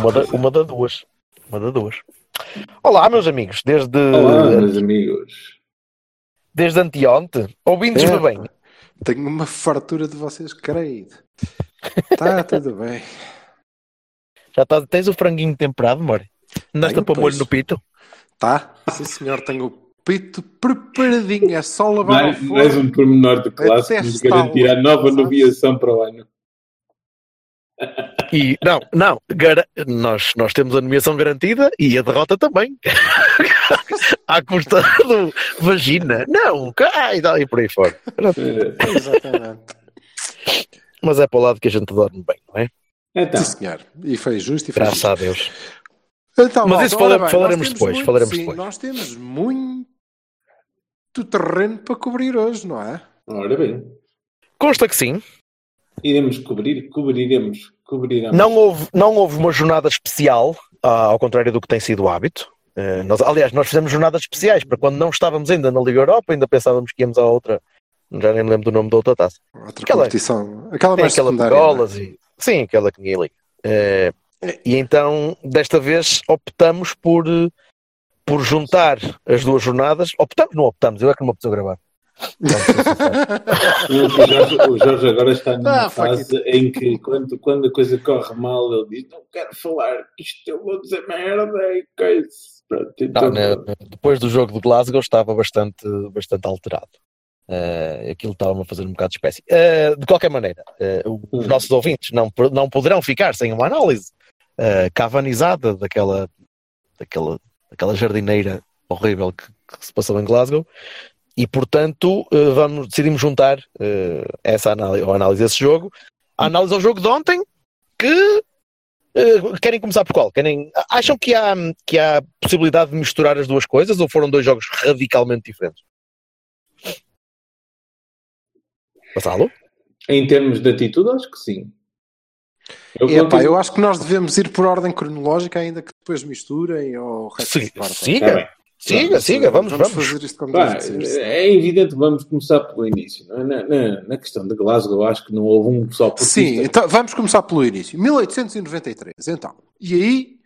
Uma, da, uma das duas. Uma das duas. Olá, meus amigos. Desde, Olá, meus amigos. desde anteontem, ouvindo-me É. bem. Tenho uma fartura de vocês, creio. Tá tudo bem. Já tá, tens o franguinho temperado, amor? Andaste a Tenho, pôr molho no pito? Tá? Sim, senhor, tenho o peito preparadinho. É só lavar Mais, ao forno. mais um pormenor de classe que nos está garantir a lá, nova nomeação para o ano. E, não, não. gara- nós, nós temos a nomeação garantida e a derrota também. à custa do vagina. Não, cai, e por aí fora. Eh, Exatamente. Mas é para o lado que a gente dorme bem, não é? Então, Sim, senhor. E foi justo e foi Graças justo. a Deus. Então, Mas isso ora fala- bem, falaremos depois, muito- falaremos sim, depois. Nós temos muito terreno para cobrir hoje, não é? ora bem. Consta que sim. Iremos cobrir, cobriremos, cobriremos. Não houve, não houve uma jornada especial, ah, ao contrário do que tem sido o hábito. Eh, nós, aliás, nós fizemos jornadas especiais para quando não estávamos ainda na Liga Europa, ainda pensávamos que íamos à outra. Já nem me lembro do nome da outra taça. Outra Aquela- competição. Aquela mais aquela secundária. não é? Pegolas e. Sim, aquela que ninguém liga. Eh, e então, desta vez, optamos por, eh, por juntar as duas jornadas. Optamos, não optamos, eu é que não me apeteceu gravar. O, Jorge, o Jorge agora está numa Ah, fase em que quando, quando a coisa corre mal ele diz não quero falar, que isto eu vou dizer merda e coisa. Pronto, então, Não, né, depois do jogo de Glasgow estava bastante, bastante alterado. Eh, aquilo estava-me a fazer um bocado de espécie. Eh, de qualquer maneira, eh, os Hum. nossos ouvintes não, não poderão ficar sem uma análise cavanizada daquela, daquela, daquela jardineira horrível que, que se passou em Glasgow. E portanto, eh, vamos, decidimos juntar eh, essa análise, ou análise desse jogo, a análise ao jogo de ontem, que eh, querem começar por qual? Querem, acham que há, que há possibilidade de misturar as duas coisas ou foram dois jogos radicalmente diferentes? Passá-lo? em termos de atitude, acho que sim. Eu eu acho que nós devemos ir por ordem cronológica, ainda que depois misturem ou resto Sim, parte. Tá siga, bem. siga, siga, vamos, vamos. fazer isto como Pá, é evidente, vamos começar pelo início. é? Na, na- na questão de Glasgow, acho que não houve um só portista. Sim, então vamos começar pelo início. 1893, então. E aí,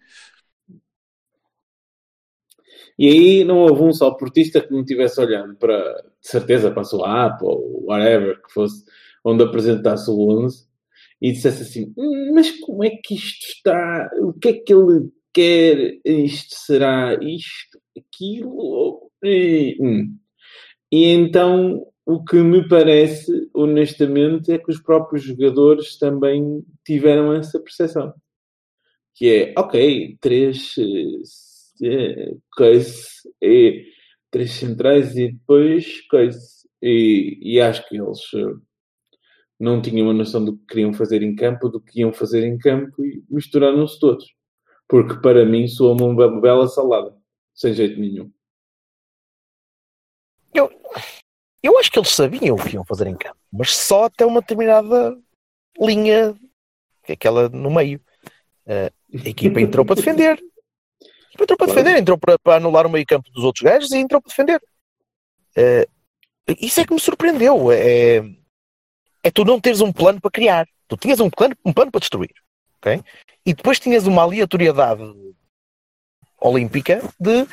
E aí não houve um só portista que não estivesse olhando para, de certeza, para a sua app ou whatever que fosse, onde apresentasse o 11 e dissesse assim: "Hum, Mas como é que isto está? O que é que ele quer? Isto será isto, aquilo? e, hum." E então o que me parece, honestamente, é que os próprios jogadores também tiveram essa percepção. Que é, ok, três eh, coisa, e três centrais e depois coisa. E, e acho que eles eh, não tinham a noção do que queriam fazer em campo, do que iam fazer em campo e misturaram-se todos. Porque para mim soa uma be- bela salada, sem jeito nenhum. Eu, eu acho que eles sabiam o que iam fazer em campo, mas só até uma determinada linha, que é aquela no meio. Eh, a equipa entrou para defender. Entrou para Claro. defender, entrou para, para anular o meio campo dos outros gajos e entrou para defender. Eh, isso é que me surpreendeu. É, é tu não teres um plano para criar. Tu tinhas um plano, um plano para destruir. ok? E depois tinhas uma aleatoriedade olímpica de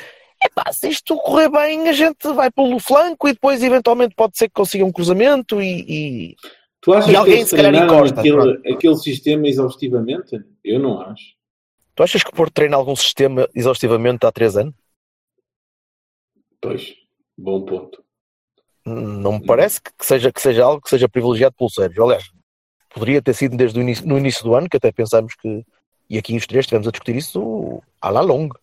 epá, se isto correr bem, a gente vai pelo flanco e depois eventualmente pode ser que consiga um cruzamento e, e- Tu achas E alguém que se calhar encosta, aquele, aquele sistema exaustivamente? Eu não acho. tu achas que o Porto treina algum sistema exaustivamente há três anos? Pois, bom ponto. Não me parece que que seja, que seja algo que seja privilegiado pelo Sérgio. Aliás, poderia ter sido desde o início, no início do ano, que até pensámos que, e aqui os três estivemos a discutir isso à la longa.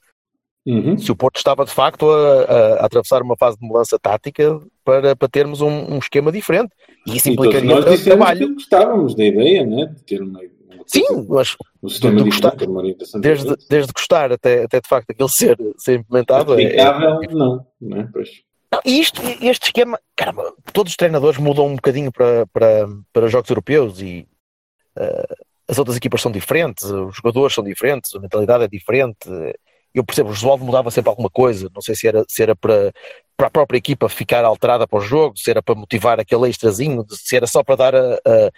Uhum. Se o Porto estava de facto a, a- a atravessar uma fase de mudança tática para, para termos um, um esquema diferente. E isso E implicaria nós tra- dissemos trabalho. que gostávamos da ideia, né? De ter uma, uma Sim, coisa- mas um sistema diferente, gostar- desde, desde gostar até, até de facto aquele ser, ser implementado. é- é- não, não é? Pois. Não, e isto, este esquema, caramba, todos os treinadores mudam um bocadinho para, para, para os jogos europeus e eh, as outras equipas são diferentes, os jogadores são diferentes, a mentalidade é diferente. Eu percebo, o Josualdo mudava sempre alguma coisa, não sei se era, se era para, para a própria equipa ficar alterada para o jogo, se era para motivar aquele extrazinho, se era só para dar, a, a-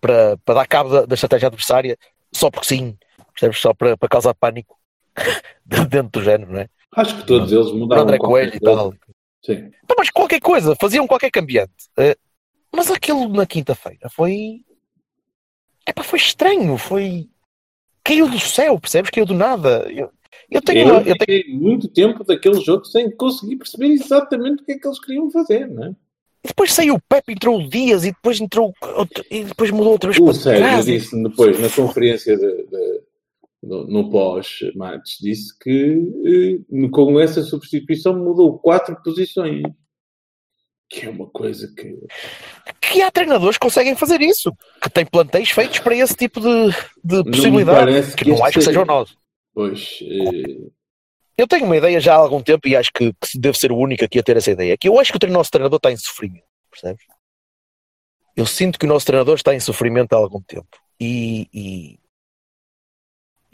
para, para dar cabo da, da estratégia adversária, só porque sim, percebes? Só para, para causar pânico dentro do género, não é? Acho que todos eles Para mudaram. André Coelho e tal. Sim. Mas qualquer coisa, faziam qualquer cambiante. Eh, mas aquilo na quinta-feira foi. Epá, foi estranho, foi. Caiu do céu, percebes? Caiu do nada. Eu, eu tenho. Eu eu tenho... fiquei muito tempo daquele jogo sem conseguir perceber exatamente o que é que eles queriam fazer, não é? e Depois saiu o Pepe, entrou o Dias e depois entrou. outro- E depois mudou outra vez O para Sérgio trás. disse depois, na conferência de, de- no, no pós-match, disse que eh, com essa substituição mudou quatro posições. Que é uma coisa que. Que há treinadores que conseguem fazer isso, que têm plantéis feitos para esse tipo de, de possibilidade. Que que não acho que seja- sejam nós. Pois. eh, Eu tenho uma ideia já há algum tempo e acho que, que devo ser o único aqui a ter essa ideia. Que eu acho que o nosso treinador está em sofrimento, percebes? Eu sinto que o nosso treinador está em sofrimento há algum tempo. E, e,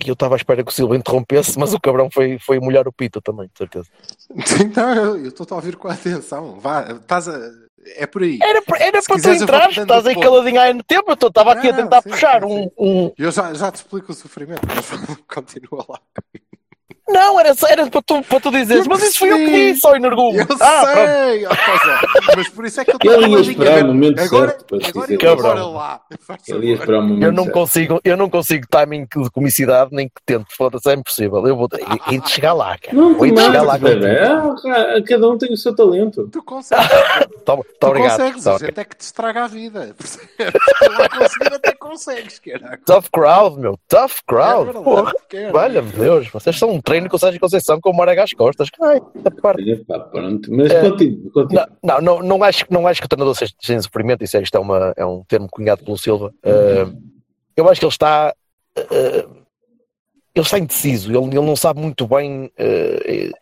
e eu estava à espera que o Silva interrompesse, mas o cabrão foi, foi molhar o pito também, de certeza. Não, eu eu estou a ouvir com atenção. Vá, estás a. É por aí. Era, para- era para tu entrar, estás aí caladinho há no tempo, eu estava aqui a Não, tentar sim, puxar sim, um, sim. um- Eu já, já te explico o sofrimento, mas continua lá. Não, era, era para, tu, para tu dizeres, mas isso foi eu que disse, ó Energulo. Eu Ah, sei! pois é. Mas por isso é que eu estou esperar a ver. o momento agora, certo para agora dizer. agora lá. Ele ia esperar o momento Eu não certo. consigo, eu não consigo timing de comicidade, nem que tento, foda-se, é impossível. Eu vou e, e de chegar lá, cara. Não de chegar lá. Ah, ah, Cada um tem o seu talento. Tu consegues. Tá, tá tu obrigado. consegues. Tá, A ok. gente é que te estraga a vida. Tu lá conseguir até consegues, caralho. Tough crowd, meu. Tough É crowd. verdade, Porra. Valha-me Deus. Vocês são um treino com o Sérgio Conceição com o Marega às costas. Ai, da parte. Pronto. Mas É. continua, continua. Não, não, não, acho, não acho que o treinador seja sem sofrimento, isso é, isto é, uma, é um termo cunhado pelo Silva. Uh, eu acho que ele está. uh, ele está indeciso, ele, ele não sabe muito bem. uh,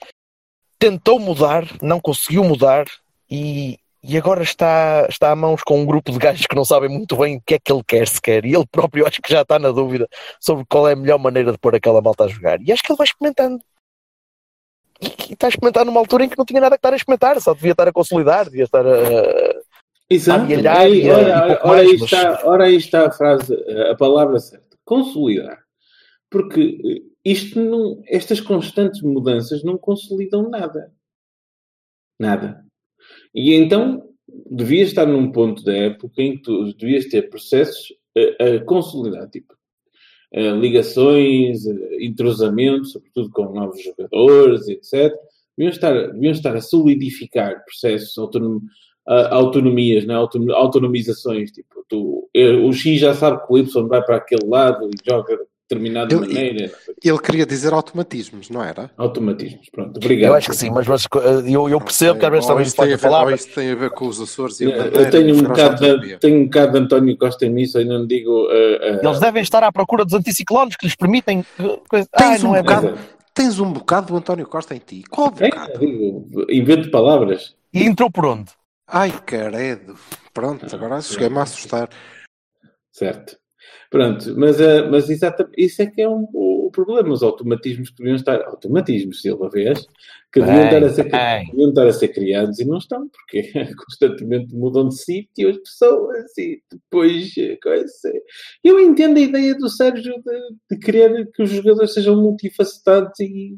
tentou mudar, não conseguiu mudar e, e agora está, está a mãos com um grupo de gajos que não sabem muito bem o que é que ele quer sequer. E ele próprio acho que já está na dúvida sobre qual é a melhor maneira de pôr aquela malta a jogar. E acho que ele vai experimentando. E, e está a experimentar numa altura em que não tinha nada que estar a experimentar, só devia estar a consolidar, devia estar a. Exato. e, ora, ora, pouco ora mais, aí mas- está, ora aí está a frase, a palavra certa. Consolidar. Porque eh, isto não, estas constantes mudanças não consolidam nada. Nada. E então devias estar num ponto da época em que tu devias ter processos a, a consolidar, tipo eh, ligações, eh, entrosamento, sobretudo com novos jogadores, etc. Deviam estar, deviam estar a solidificar processos, autonom, a- autonomias, né? Auton- autonomizações. Tipo, tu, o X já sabe que o Y vai para aquele lado e joga determinada Ele- maneira. Ele queria dizer automatismos, não era? Automatismos. Pronto, obrigado. Eu acho que sim, mas, mas uh, eu, eu percebo que às vezes também isso a ver- falar. isso tem a ver com os Açores e a Eu, bandeira, eu tenho, um bocado de, tenho um bocado de António Costa em mim, só ainda não digo. eh, eh, Eles devem estar à procura dos anticiclones que lhes permitem. uh, Tens Ai, um não é bocado-. Tens um bocado do António Costa em ti. Qual é, bocado? digo, invento palavras. E entrou por onde? Ai, caredo. Pronto, agora cheguei-me a assustar. Certo. Pronto, mas, eh, mas exatamente, isso é que é um, o problema, os automatismos que deviam estar, automatismos, Silva, vês, que deviam, Bem, estar a ser, deviam estar a ser criados e não estão, porque constantemente mudam de sítio as pessoas e depois, eh, coisa. Eu entendo a ideia do Sérgio de, de querer que os jogadores sejam multifacetados e,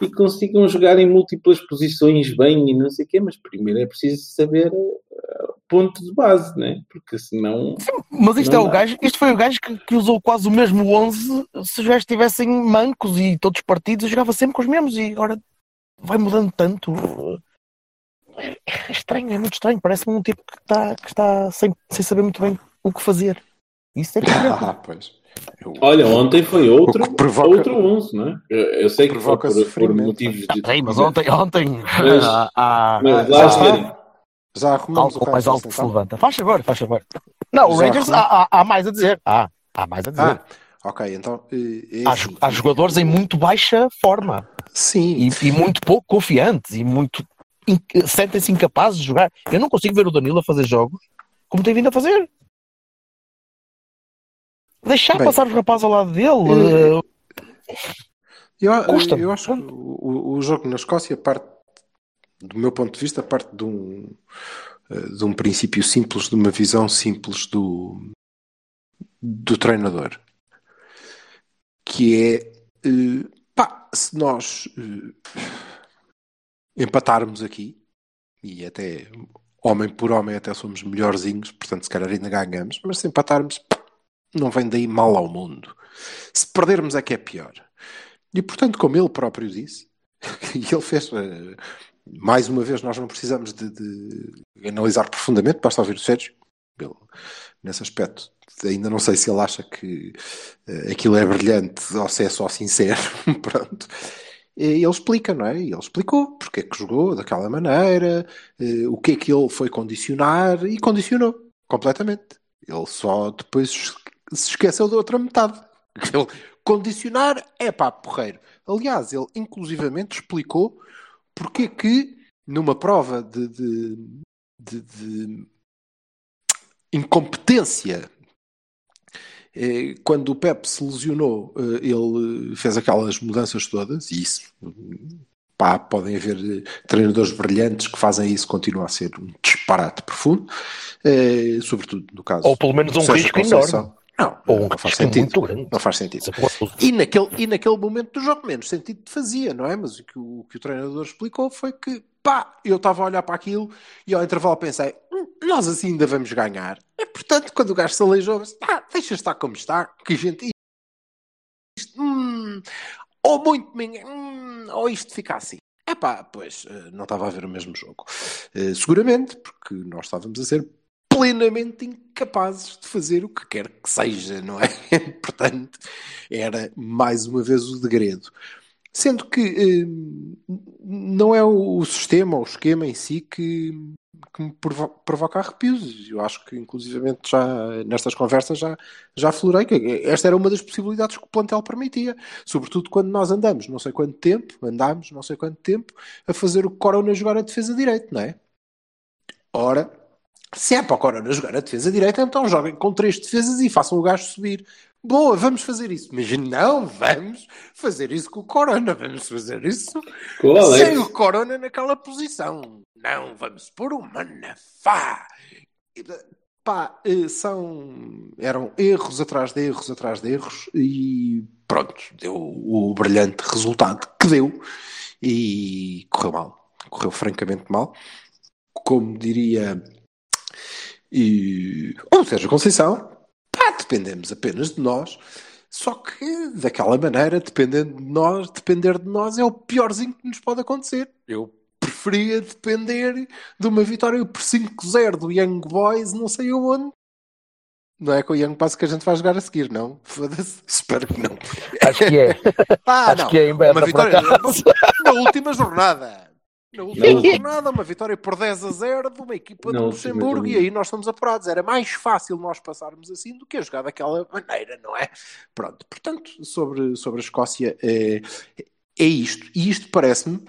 e consigam jogar em múltiplas posições bem e não sei o quê, mas primeiro é preciso saber eh, ponto de base, né? Porque senão... Mas isto Não é o gajo, isto foi o gajo que, que usou quase o mesmo 11 se os gajos estivessem mancos e todos partidos, eu jogava sempre com os mesmos e agora vai mudando tanto. É, é estranho, é muito estranho. Parece-me um tipo que está, que está sem, sem saber muito bem o que fazer. Isso é que Ah, pois. Eu- Olha, ontem foi outro, provoca- outro 11, não é? Eu, eu sei que foi Provoca por, por motivos de. Sim, mas ontem, ontem Mas- há- há- Mas já lá está. Já arrumamos Algo o mais alto que se levanta. Faz favor, faz favor. Não, o Rangers há, há- há mais a dizer. Há, há mais a dizer. Ah, ok, então. é há, assim. há jogadores em muito baixa forma Sim, e, e muito pouco confiantes e muito in- sentem-se incapazes de jogar. Eu não consigo ver o Danilo a fazer jogos como tem vindo a fazer. Deixar Bem, passar os rapazes ao lado dele. eh, eh, Eu, Custa. eu acho que o, o- o jogo na Escócia parte, do meu ponto de vista, parte de um, eh, de um princípio simples, de uma visão simples do, do treinador. Que é, eh, pá, se nós eh, empatarmos aqui, e até homem por homem até somos melhorzinhos, portanto se calhar ainda ganhamos, mas se empatarmos, não vem daí mal ao mundo. Se perdermos é que é pior. E portanto, como ele próprio disse, e ele fez, mais uma vez, nós não precisamos de, de analisar profundamente, basta ouvir o Sérgio, ele, nesse aspecto. Ainda não sei se ele acha que eh, aquilo é brilhante ou se é só sincero, pronto. E ele explica, não é? E ele explicou porque é que jogou daquela maneira, eh, o que é que ele foi condicionar e condicionou completamente. Ele só depois se esqueceu da outra metade. Ele, condicionar é pá, porreiro. Aliás, ele inclusivamente explicou porque é que numa prova de, de, de- de incompetência, eh, quando o Pep se lesionou, eh, ele fez aquelas mudanças todas, e isso, pá, podem haver eh, treinadores brilhantes que fazem isso, continua a ser um disparate profundo, sobretudo no caso Ou pelo menos um risco Conceição. enorme. Não, Ou um não faz sentido. Não faz sentido. É E naquele, e naquele momento do jogo, menos sentido fazia, não é? Mas o que o, o que o treinador explicou foi que, pá, eu estava a olhar para aquilo e ao intervalo pensei, "Hum, nós assim ainda vamos ganhar. E portanto, quando o gajo se aleijou, ah, deixa estar como está, que a gente. Isto, hum, ou muito hum, ou isto fica assim. É pá, pois, eh, não estava a ver o mesmo jogo. Eh, seguramente, porque nós estávamos a ser plenamente incapazes de fazer o que quer que seja, não é? Portanto, era mais uma vez o degredo. Sendo que eh, não é o sistema ou o esquema em si que, que me provo provoca arrepios. Eu acho que, inclusivamente, já nestas conversas já, já aflorei que esta era uma das possibilidades que o plantel permitia. Sobretudo quando nós andamos não sei quanto tempo, andámos não sei quanto tempo, a fazer o Corona jogar a defesa direito, não é? Ora, se é para o Corona jogar a defesa direita, então joguem com três defesas e façam o gajo subir. Boa, vamos fazer isso. Mas não vamos fazer isso com o Corona. Vamos fazer isso sem o Corona naquela posição. Não, vamos pôr o Manafá. Pá, eh, são... Eram erros atrás de erros atrás de erros e pronto, deu o brilhante resultado que deu e correu mal. Correu francamente mal. Como diria e ou Sérgio Conceição, pá, dependemos apenas de nós. Só que daquela maneira, dependendo de nós, depender de nós é o piorzinho que nos pode acontecer. Eu preferia depender de uma vitória por 5-0 do Young Boys, não sei aonde. Não é com o Young Boys que a gente vai jogar a seguir, não? Foda-se. Espero que não. Acho que é. Ah, Acho não. que é em Uma vitória na última jornada. Na última jornada, uma vitória por 10 a 0 de uma equipa de Luxemburgo e aí nós estamos apurados. Era mais fácil nós passarmos assim do que a jogar daquela maneira, não é? Pronto, portanto, sobre, sobre a Escócia é, é isto. E isto parece-me,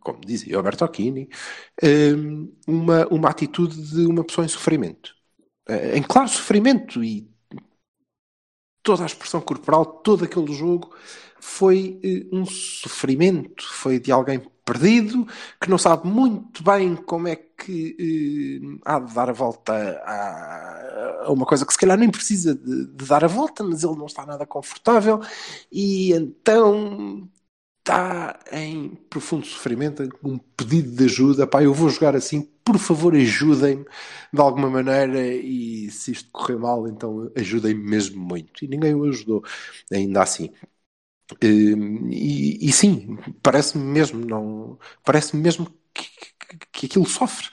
como dizia Alberto Occhini, hum, uma, uma atitude de uma pessoa em sofrimento. Eh, Em claro sofrimento e toda a expressão corporal, todo aquele jogo foi eh, um sofrimento, foi de alguém perdido, que não sabe muito bem como é que eh, há de dar a volta a, a uma coisa que se calhar nem precisa de, de dar a volta, mas ele não está nada confortável e então está em profundo sofrimento, um pedido de ajuda, pá, eu vou jogar assim, por favor ajudem-me de alguma maneira e se isto correr mal, então ajudem-me mesmo muito. E ninguém o ajudou, ainda assim. Hum, E, e sim, parece-me mesmo, não, parece-me mesmo que, que, que aquilo sofre.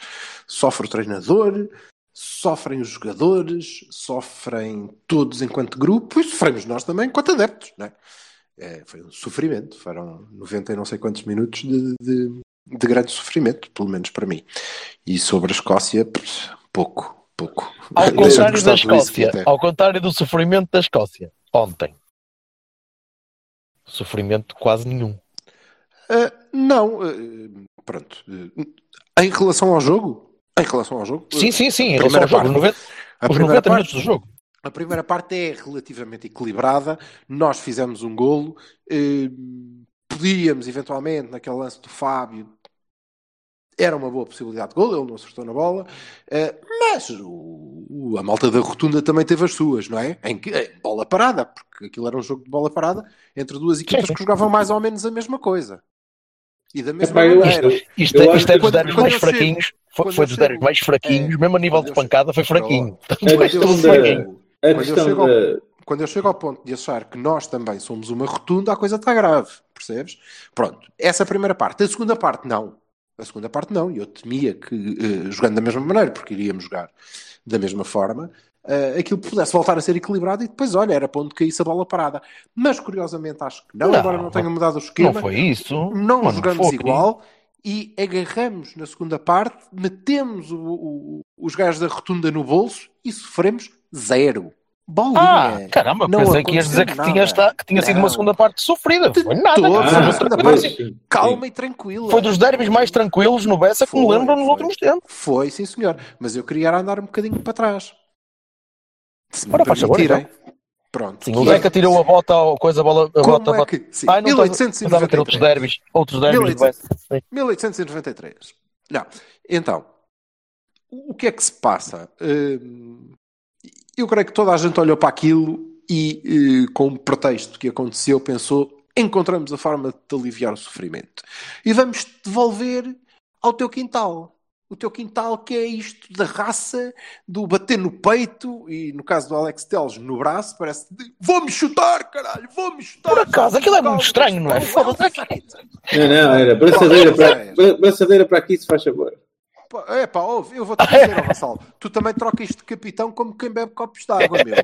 Sofre o treinador, sofrem os jogadores, sofrem todos enquanto grupo e sofremos nós também enquanto adeptos, não é? É, foi um sofrimento, foram 90 e não sei quantos minutos de, de, de grande sofrimento, pelo menos para mim. E sobre a Escócia, pouco, pouco. Ao contrário da Escócia, ao contrário do sofrimento da Escócia, ontem. Sofrimento quase nenhum. Ah, não, ah, pronto. Ah, em relação ao jogo, em relação ao jogo, Sim, sim, sim, em a relação ao primeira jogo. parte- Os 90, a os primeira 90 parte- minutos do jogo. A primeira parte é relativamente equilibrada. Nós fizemos um golo. podíamos, eventualmente, naquele lance do Fábio, era uma boa possibilidade de golo. Ele não acertou na bola. eh, mas o- o- a malta da rotunda também teve as suas, não é? Em que, em bola parada, porque aquilo era um jogo de bola parada entre duas equipas que jogavam mais ou menos a mesma coisa. E da mesma Epá, maneira. Isto, Eu é- isto é dos quando mais fraquinhos. Foi, foi dos chego- mais fraquinhos, é, mesmo a nível de pancada, foi fraquinho. A questão da. A questão da. quando eu chego ao ponto de achar que nós também somos uma rotunda, a coisa está grave, percebes? Pronto, essa é a primeira parte. A segunda parte, não. A segunda parte, não. E eu temia que, eh, jogando da mesma maneira, porque iríamos jogar da mesma forma, eh, aquilo pudesse voltar a ser equilibrado e depois, olha, era para onde caísse a bola parada. Mas, curiosamente, acho que não, Não, embora não tenha mudado o esquema. Não foi isso. não Mas jogamos igual e agarramos na segunda parte, metemos o- o- os gajos da rotunda no bolso e sofremos zero. Bolinha. Ah, caramba, Não pensei que ias dizer que tinha, esta- que tinha sido uma segunda parte sofrida. De Foi nada. Ah, parte- Calma sim. e tranquila. foi dos derbys mais tranquilos no Bessa que me Foi, lembro nos últimos tempos. Foi, sim senhor. Mas eu queria andar um bocadinho para trás. Se Ora, faz favor, permitirem. Pronto. Sim, o é- Zeca tirou a bota ao coisa, a bola, a Como bota, é que... Sim, Ai, não estava- pensava que era outros 1893. derbys, outros derbys do 1800. Bessa. Sim. 1893. Não. Então, o que é que se passa? Hum, Eu creio que toda a gente olhou para aquilo e, eh, com o pretexto que aconteceu, pensou: encontramos a forma de te aliviar o sofrimento e vamos te devolver ao teu quintal. O teu quintal, que é isto da raça, do bater no peito e, no caso do Alex Teles, no braço, parece de vou-me chutar, caralho, vou-me chutar. Por acaso, aquilo é muito estranho, não é? Foda-se. Não, não, era braçadeira para, bra- braçadeira para aqui, se faz favor. Pá, É pá, ouve, eu vou-te dizer, ó Vassal, tu também trocas de capitão como quem bebe copos de água, meu.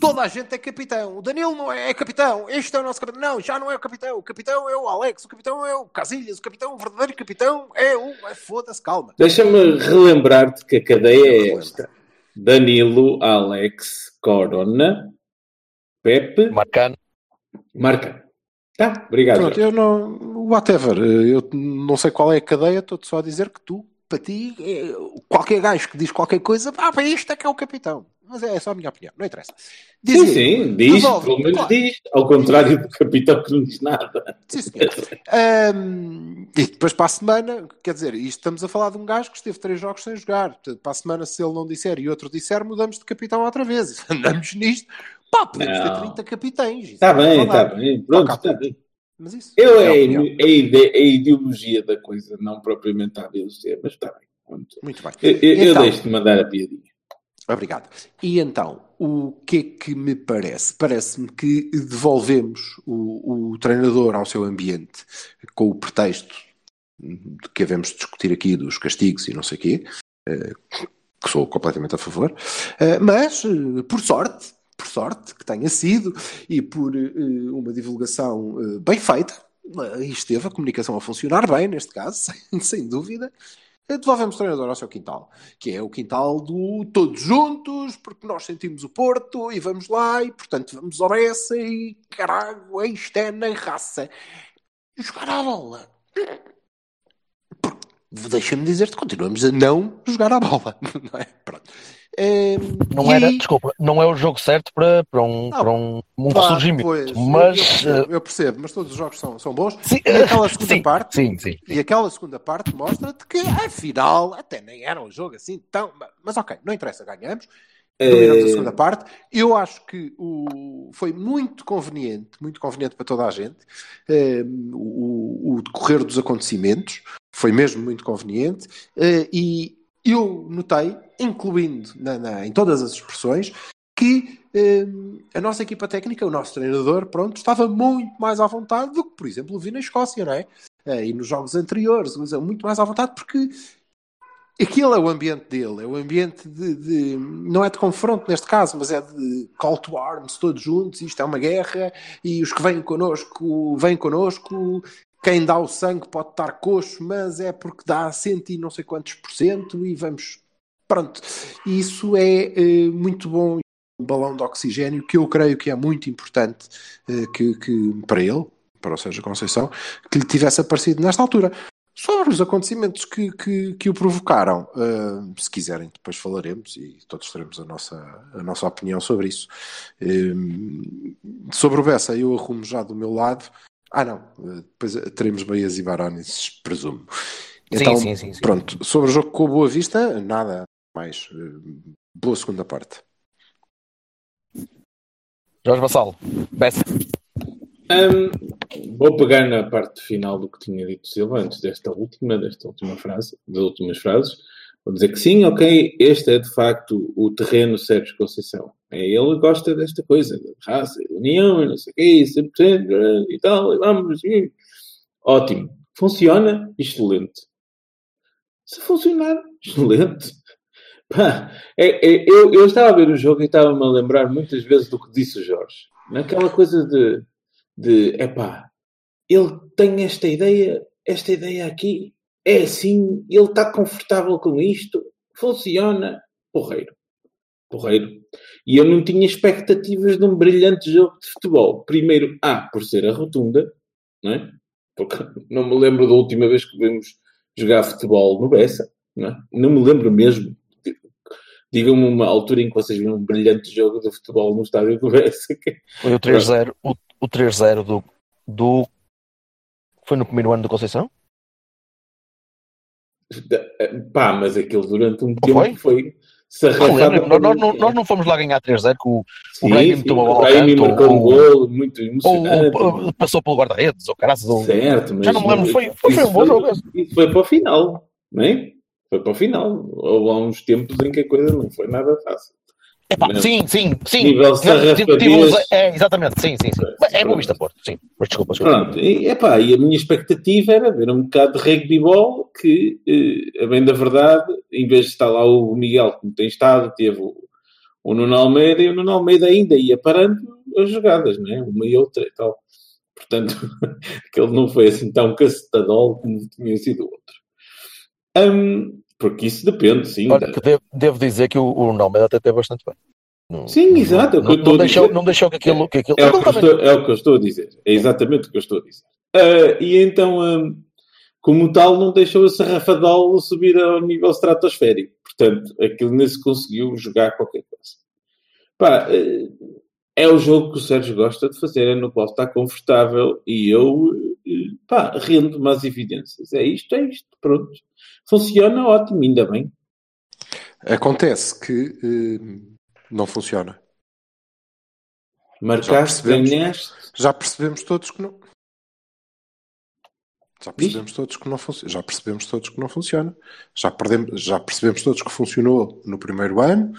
Toda a gente é capitão. O Danilo não é, é capitão. Este é o nosso capitão. Não, já não é o capitão. O capitão é o Alex. O capitão é o Casilhas. O capitão, o verdadeiro capitão é o... Ai, Foda-se, calma. Deixa-me relembrar-te que a cadeia é esta: Danilo, Alex, Corona, Pepe, Marcano. Marca. Tá, obrigado. Pronto, eu não... Whatever. Eu não sei qual é a cadeia. Estou-te só a dizer que tu, para ti, é- qualquer gajo que diz qualquer coisa, ah, para isto é que é o capitão. Mas é só a minha opinião. Não interessa. Sim, Dizia- sim, diz, pelo menos claro. diz. Ao contrário do capitão que não diz nada. Sim, senhor. Ahm, e depois para a semana, quer dizer, isto estamos a falar de um gajo que esteve três jogos sem jogar. Portanto, para a semana, se ele não disser e outro disser, mudamos de capitão outra vez. Andamos nisto. Pá, podemos ter Não. 30 capitães. Está é bem, está bem. Pronto, está bem. Mas isso Eu é a é, opinião. a, ide- a ideologia da coisa, não propriamente a ideologia, mas está bem. Pronto. Muito bem. Eu, eu, Então. deixo de mandar a piadinha. Obrigado. E então, o que é que me parece? Parece-me que devolvemos o, o treinador ao seu ambiente com o pretexto de que havemos de discutir aqui dos castigos e não sei o quê, eh, que sou completamente a favor, Eh, mas, eh, por sorte, sorte que tenha sido, e por eh, uma divulgação eh, bem feita, eh, e esteve a comunicação a funcionar bem, neste caso, sem, sem dúvida, devolvemos o treinador ao seu quintal que é o quintal do todos juntos, porque nós sentimos o Porto e vamos lá e, portanto, vamos ao Bessa e caralho, isto é na raça. Jogar à bola. Deixa-me dizer-te, continuamos a não jogar à bola. Não é? Pronto. Ehm, Não era, aí- desculpa, não é o jogo certo para, para um, Não. para um, um Pá, ressurgimento. pois, eu- mas. eu, eh, percebo, eu percebo, mas todos os jogos são, são bons. sim, E aquela segunda sim, parte, Sim, sim. E aquela segunda parte mostra-te que, afinal, até nem era um jogo assim tão. Mas ok, não interessa, ganhamos. Dominamos a Eh, segunda parte. Eu acho que o... foi muito conveniente, muito conveniente para toda a gente, eh, o, o decorrer dos acontecimentos. Foi mesmo muito conveniente. eh, e eu notei, incluindo na- na- em todas as expressões, que eh, a nossa equipa técnica, o nosso treinador, pronto, estava muito mais à vontade do que, por exemplo, vi na Escócia, não é? Eh, e nos jogos anteriores, é muito mais à vontade porque aquilo é o ambiente dele, é o ambiente de, de- não é de confronto neste caso, mas é de call to arms, todos juntos, isto é uma guerra, e os que vêm connosco, vêm connosco, quem dá o sangue pode estar coxo, mas é porque dá cento e não sei quantos por cento e vamos. Pronto. Isso é eh, muito bom. Um balão de oxigênio que eu creio que é muito importante eh, que, que para ele, para o Sérgio Conceição, que lhe tivesse aparecido nesta altura. Sobre os acontecimentos que, que, que o provocaram, uh, se quiserem, depois falaremos e todos teremos a nossa, a nossa opinião sobre isso. Sobre o Bessa, eu arrumo já do meu lado. Ah, não, uh, depois teremos Baias e Barones, presumo. Então, sim, sim, sim. pronto, sobre o jogo com a Boa Vista, nada mais. Uh, boa segunda parte. Jorge Vassalo, Bessa. Um, vou pegar na parte final do que tinha dito Silva antes desta última, desta última frase, das últimas frases. Vou dizer que sim, ok, este é de facto o terreno Sérgio Conceição. É, ele gosta desta coisa, raça, união, não sei o quê, 100% e tal, e vamos. E... Ótimo. Funciona? Excelente. Se funcionar, excelente. Pá, é, é, eu, eu estava a ver o jogo e estava-me a lembrar muitas vezes do que disse o Jorge. Naquela coisa de de epá, ele tem esta ideia, esta ideia aqui, é assim, ele está confortável com isto, funciona, porreiro. Porreiro. E eu não tinha expectativas de um brilhante jogo de futebol. Primeiro, A, por ser a rotunda, não é? Porque não me lembro da última vez que vimos jogar futebol no Bessa, não é? Não me lembro mesmo. Digam-me uma altura em que vocês viram um brilhante jogo de futebol no estádio do Bessa. Foi o 3-0, o, o 3-0 do, do. Foi no primeiro ano do Conceição? Pá, mas aquilo durante um Ou tempo foi? foi. Não lembro, nós, nós, não- Sim, nós não fomos lá ganhar 3-0 que o, o Brahim meteu uma o bola canto, marcou um ou- gol muito emocionante. ou- ou passou pelo guarda-redes, ou caraças, ou... Certo, mas Já não me lembro, foi- foi- foi um bom jogo. Isso foi para o final, não é? Foi para o final. Houve lá uns tempos em que a coisa não foi nada fácil. Epá, sim, sim, sim. Nível sarrafadias. É, exatamente, sim, sim, sim. Mas É boa vista, Porto, sim. Mas desculpa, desculpa. Pronto, e, epá, e a minha expectativa era ver um bocado de rugby ball que, eh, a bem da verdade, em vez de estar lá o Miguel, como tem estado, teve o, o Nuno Almeida, e o Nuno Almeida ainda ia parando as jogadas, não é? Uma e outra e tal. Portanto, que ele não foi assim tão cacetadol como tinha sido o outro. Hum, porque isso depende, sim. Olha, que devo, devo dizer que o, o Nalmeida até teve bastante bem. Não- Sim, exato, é Não, não, deixou, não deixou que aquilo. Que aquilo... É o, Não, que estou, é o que eu estou a dizer. É exatamente o que eu estou a dizer. Ah, e então, ah, como tal, não deixou a Serrafadol subir ao nível estratosférico. Portanto, aquilo nem se conseguiu jogar qualquer coisa. Pá, ah, é o jogo que o Sérgio gosta de fazer, é no qual está confortável e eu, pá, rendo-me às evidências. É isto, é isto, pronto. Funciona ótimo, ainda bem. Acontece que eh, não funciona. Marcaste, percebemos. ganhaste. Já percebemos todos que não. Já percebemos todos que não funciona. Já percebemos todos que não funciona. Já, perdemos, já percebemos todos que funcionou no primeiro ano,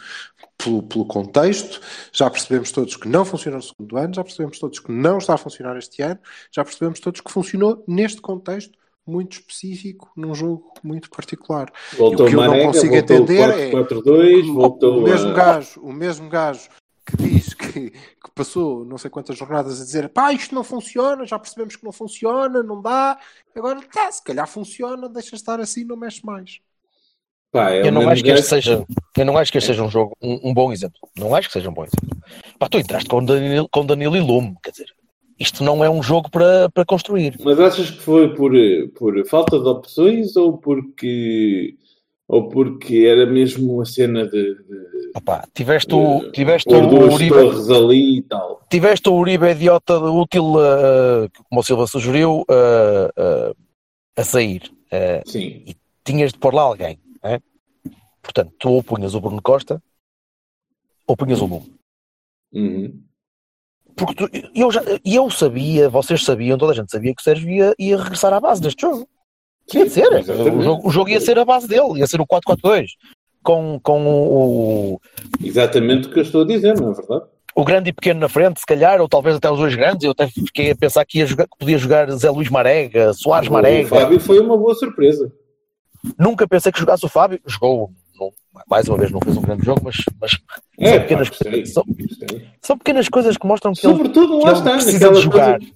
pelo, pelo contexto. Já percebemos todos que não funcionou no segundo ano. Já percebemos todos que não está a funcionar este ano. Já percebemos todos que funcionou neste contexto muito específico, num jogo muito particular. Voltou E o que eu não consigo entender é- 4-4-2, voltou o mesmo a... gajo, o mesmo gajo que diz que, que passou não sei quantas jornadas a dizer pá, isto não funciona, já percebemos que não funciona, não dá, agora tá, se calhar funciona, deixa estar assim, não mexe mais. Pá, é Eu o não acho que este seja, eu não acho que este seja um jogo, um, um bom exemplo. Não acho que seja um bom exemplo. Pá, tu entraste com Danilo, com Danilo e Lume, quer dizer, isto não é um jogo para, para construir. Mas achas que foi por, por falta de opções ou porque ou porque era mesmo uma cena de, de, Opá, tiveste o, de tiveste o Uribe, ali e tal? tiveste o Uribe idiota útil, uh, como o Silva sugeriu, uh, uh, a sair. Sim. tinhas de pôr lá alguém. É? Portanto, tu ou punhas o Bruno Costa ou punhas o Lume. Uhum. Porque tu- eu, já, eu sabia, vocês sabiam, toda a gente sabia que o Sérgio ia, ia regressar à base deste jogo. Ia ser. exatamente. O jogo, o jogo ia ser a base dele, ia ser o 4-4-2. Com, com o, Exatamente o que eu estou a dizer, não é verdade? o grande e pequeno na frente, se calhar, ou talvez até os dois grandes. Eu até fiquei a pensar que, ia jogar, que podia jogar Zé Luís Marega, Soares O Marega. Fábio foi uma boa surpresa. Nunca pensei que jogasse o Fábio. Jogou, não- mais uma vez, não fez um grande jogo, mas, mas É, são, pá, pequenas, gostei, são, gostei. são pequenas coisas que mostram que ele, Sobretudo, que lá ele está, precisa naquela de jogar. coisa,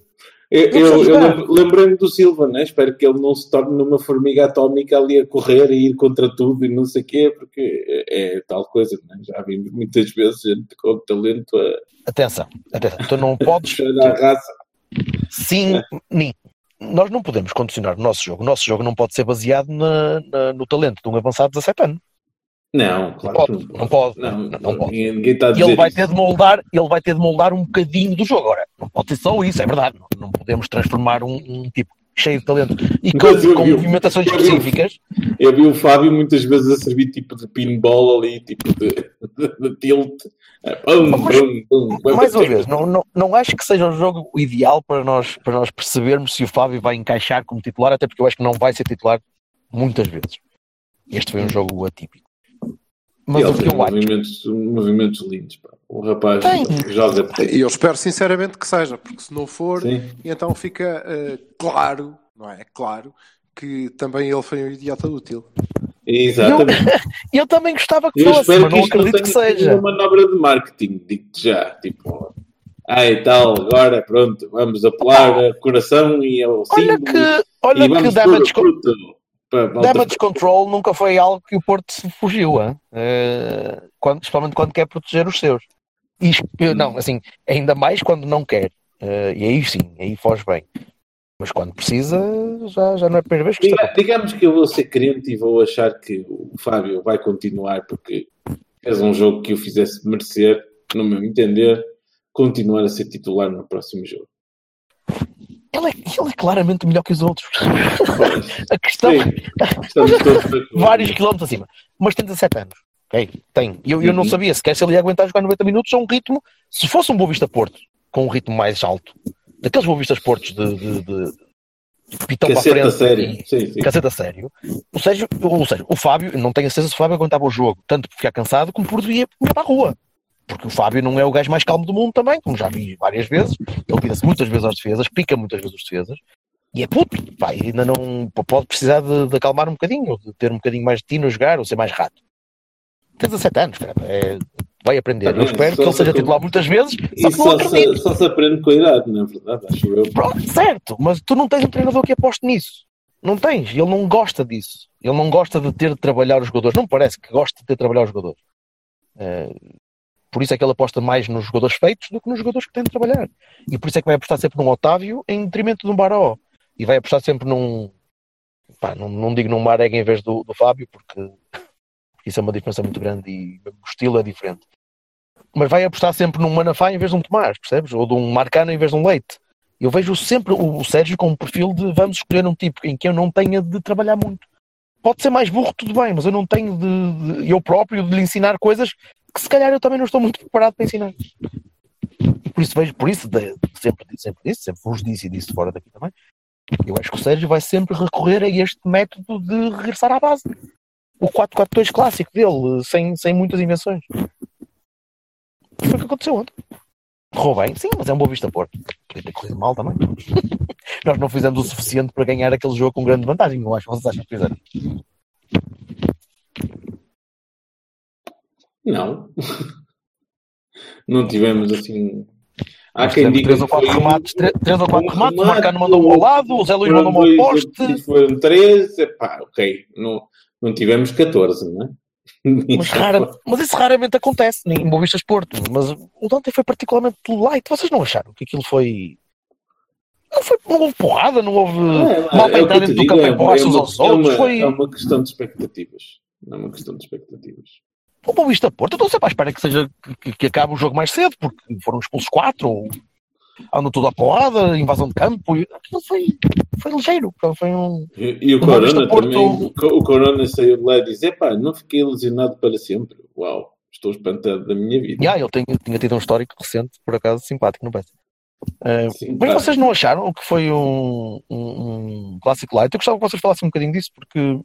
Eu, precisa eu, eu lembrei-me do Silva, né? espero que ele não se torne numa formiga atómica ali a correr e ir contra tudo e não sei o quê, porque é, é tal coisa, né? já vimos muitas vezes gente com talento a Atenção, atenção. Tu não podes. raça. Sim, nem. Nós não podemos condicionar o nosso jogo. O nosso jogo não pode ser baseado na- na- no talento de um avançado de 17 anos. Não, claro Não que pode, não pode. Não, Não, não pode. Ninguém, está a ele vai isso. ter de moldar, ele vai ter de moldar um bocadinho do jogo. Agora, não pode ser só isso, é verdade. Não, não podemos transformar um, um tipo cheio de talento e com, eu com vi- movimentações eu específicas. Eu vi o Fábio muitas vezes a servir tipo de pinball ali, tipo de, de, de tilt. É, Pum, Mas- pum, pum. Mais uma vez, não, não, não acho que seja um jogo ideal para nós, para nós percebermos se o Fábio vai encaixar como titular, até porque eu acho que não vai ser titular muitas vezes. Este foi um jogo atípico. Mas o que eu acho. movimentos, movimentos lindos. Pá. O rapaz Tem. joga E eu espero sinceramente que seja, porque se não for, Sim. então fica eh, claro, não é? Claro que também ele foi um idiota útil. Exatamente. E eu também gostava que Eu fosse, espero mas que não não acredito tenha que seja. uma manobra de marketing, digo-te já. Tipo, ai tal, agora pronto, vamos apelar a coração e ao Olha símbolo que, e olha que vamos pôr damage, control nunca foi algo que o Porto se fugiu, hein? Eh, quando, principalmente quando quer proteger os seus. Não, assim, ainda mais quando não quer. Eh, e aí sim, aí foge bem. Mas quando precisa, já, já não é a primeira vez que Diga- digamos que eu vou ser crente e vou achar que o Fábio vai continuar porque fez um jogo que o fizesse merecer, no meu entender, continuar a ser titular no próximo jogo. Ele é, ele é claramente melhor que os outros. Pois, A questão sim, vários quilómetros acima. Mas tem 17 anos. Ok? Tem. Eu, eu não Uhum. sabia sequer se ele ia aguentar jogar 90 minutos a um ritmo. Se fosse um Boa Vista Porto, com um ritmo mais alto, daqueles Boa Vistas Portos de, de, de, de pitão para frente. sério. e- Sim, sim. Caceta sério. Ou seja, ou seja, o Fábio, não tenho a certeza se o Fábio aguentava o jogo, tanto por ficar cansado como por ir, para a rua. Porque o Fábio não é o gajo mais calmo do mundo também, como já vi várias vezes. Ele vira-se muitas vezes às defesas, pica muitas vezes as defesas. E é puto, pá, ainda não pode precisar de, de acalmar um bocadinho, ou de ter um bocadinho mais de tino a jogar, ou ser mais rato. Tem 17 anos, é- vai aprender. Tá Eu espero que ele se seja acom- titular muitas vezes, só E que não só acredito. se, só se aprende com a idade, não é verdade? Acho eu. Pronto, certo, mas tu não tens um treinador que aposte nisso. Não tens, ele não gosta disso. Ele não gosta de ter de trabalhar os jogadores. Não me parece que gosta de ter de trabalhar os jogadores. Eh, por isso é que ele aposta mais nos jogadores feitos do que nos jogadores que têm de trabalhar. E por isso é que vai apostar sempre num Otávio em detrimento de um Baró. E vai apostar sempre num. Pá, não, não digo num Marega em vez do, do Fábio, porque isso é uma diferença muito grande e o estilo é diferente. Mas vai apostar sempre num Manafá em vez de um Tomás, percebes? Ou de um Marcano em vez de um Leite. Eu vejo sempre o, Sérgio com um perfil de vamos escolher um tipo em que eu não tenha de trabalhar muito. Pode ser mais burro, tudo bem, mas eu não tenho de, de- eu próprio de lhe ensinar coisas que se calhar eu também não estou muito preparado para ensinar. Por isso vejo, por isso de- sempre, sempre disse, sempre vos disse e disse fora daqui também. Eu acho que o Sérgio vai sempre recorrer a este método de regressar à base. O 4-4-2 clássico dele, sem, sem muitas invenções. Foi o que aconteceu ontem. Correu bem, sim, mas é um Boa Vista Porto. Podia ter corrido mal também. Nós não fizemos o suficiente para ganhar aquele jogo com grande vantagem, eu acho. Vocês acham que fizeram? Não. Não tivemos assim. Há Nós quem diga três ou que quatro foi um- remates, três, três ou quatro um remates, o Marcano mandou-me ao lado, o Zé Luís foram mandou-me ao poste. Foram três, epá, ok. Não, não tivemos 14, não é? Mas, rara, mas isso raramente acontece em Boa Vistas Porto. Mas o de ontem foi particularmente light. Vocês não acharam que aquilo foi. Não, foi, não houve porrada, não houve É, mal é eu te dentro do campo é, borrachas é uma- aos é outros. uma- Foi É uma questão de expectativas. É uma questão de expectativas. o Boa Vista Porto. Eu estou sempre à espera que, seja, que, que acabe o jogo mais cedo, porque foram expulsos quatro, ou andam tudo à porrada, invasão de campo. e Aquilo foi, foi ligeiro. Foi um. E, e o Corona também. o Co- O Corona saiu de lá e disse: pá, não fiquei ilusionado para sempre. Uau, estou espantado da minha vida. Yeah, ele tem- tinha tido um histórico recente, por acaso, simpático, não parece? Uh, Sim, mas vocês não acharam que foi um, um, um clássico light? Eu gostava que vocês falassem um bocadinho disso, porque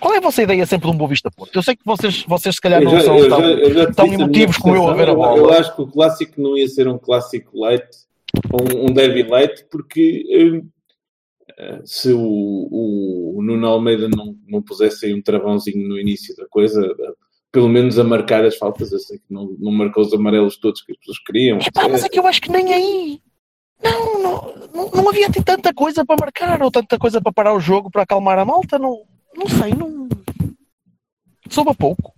qual é a vossa ideia sempre de um Boa Porto? Eu sei que vocês, vocês se calhar não já- são tão, já- tão minha emotivos como eu a ver a bola. Eu acho que o clássico não ia ser um clássico light, um, um derby light, porque eh, se o, o, o Nuno Almeida não, não pusesse aí um travãozinho no início da coisa, pelo menos a marcar as faltas, eu sei que não, não marcou os amarelos todos que as pessoas queriam. Epá, mas é que eu acho que nem aí. Não, não, não, não havia assim tanta coisa para marcar ou tanta coisa para parar o jogo para acalmar a malta. Não, não sei, não. Soube a pouco.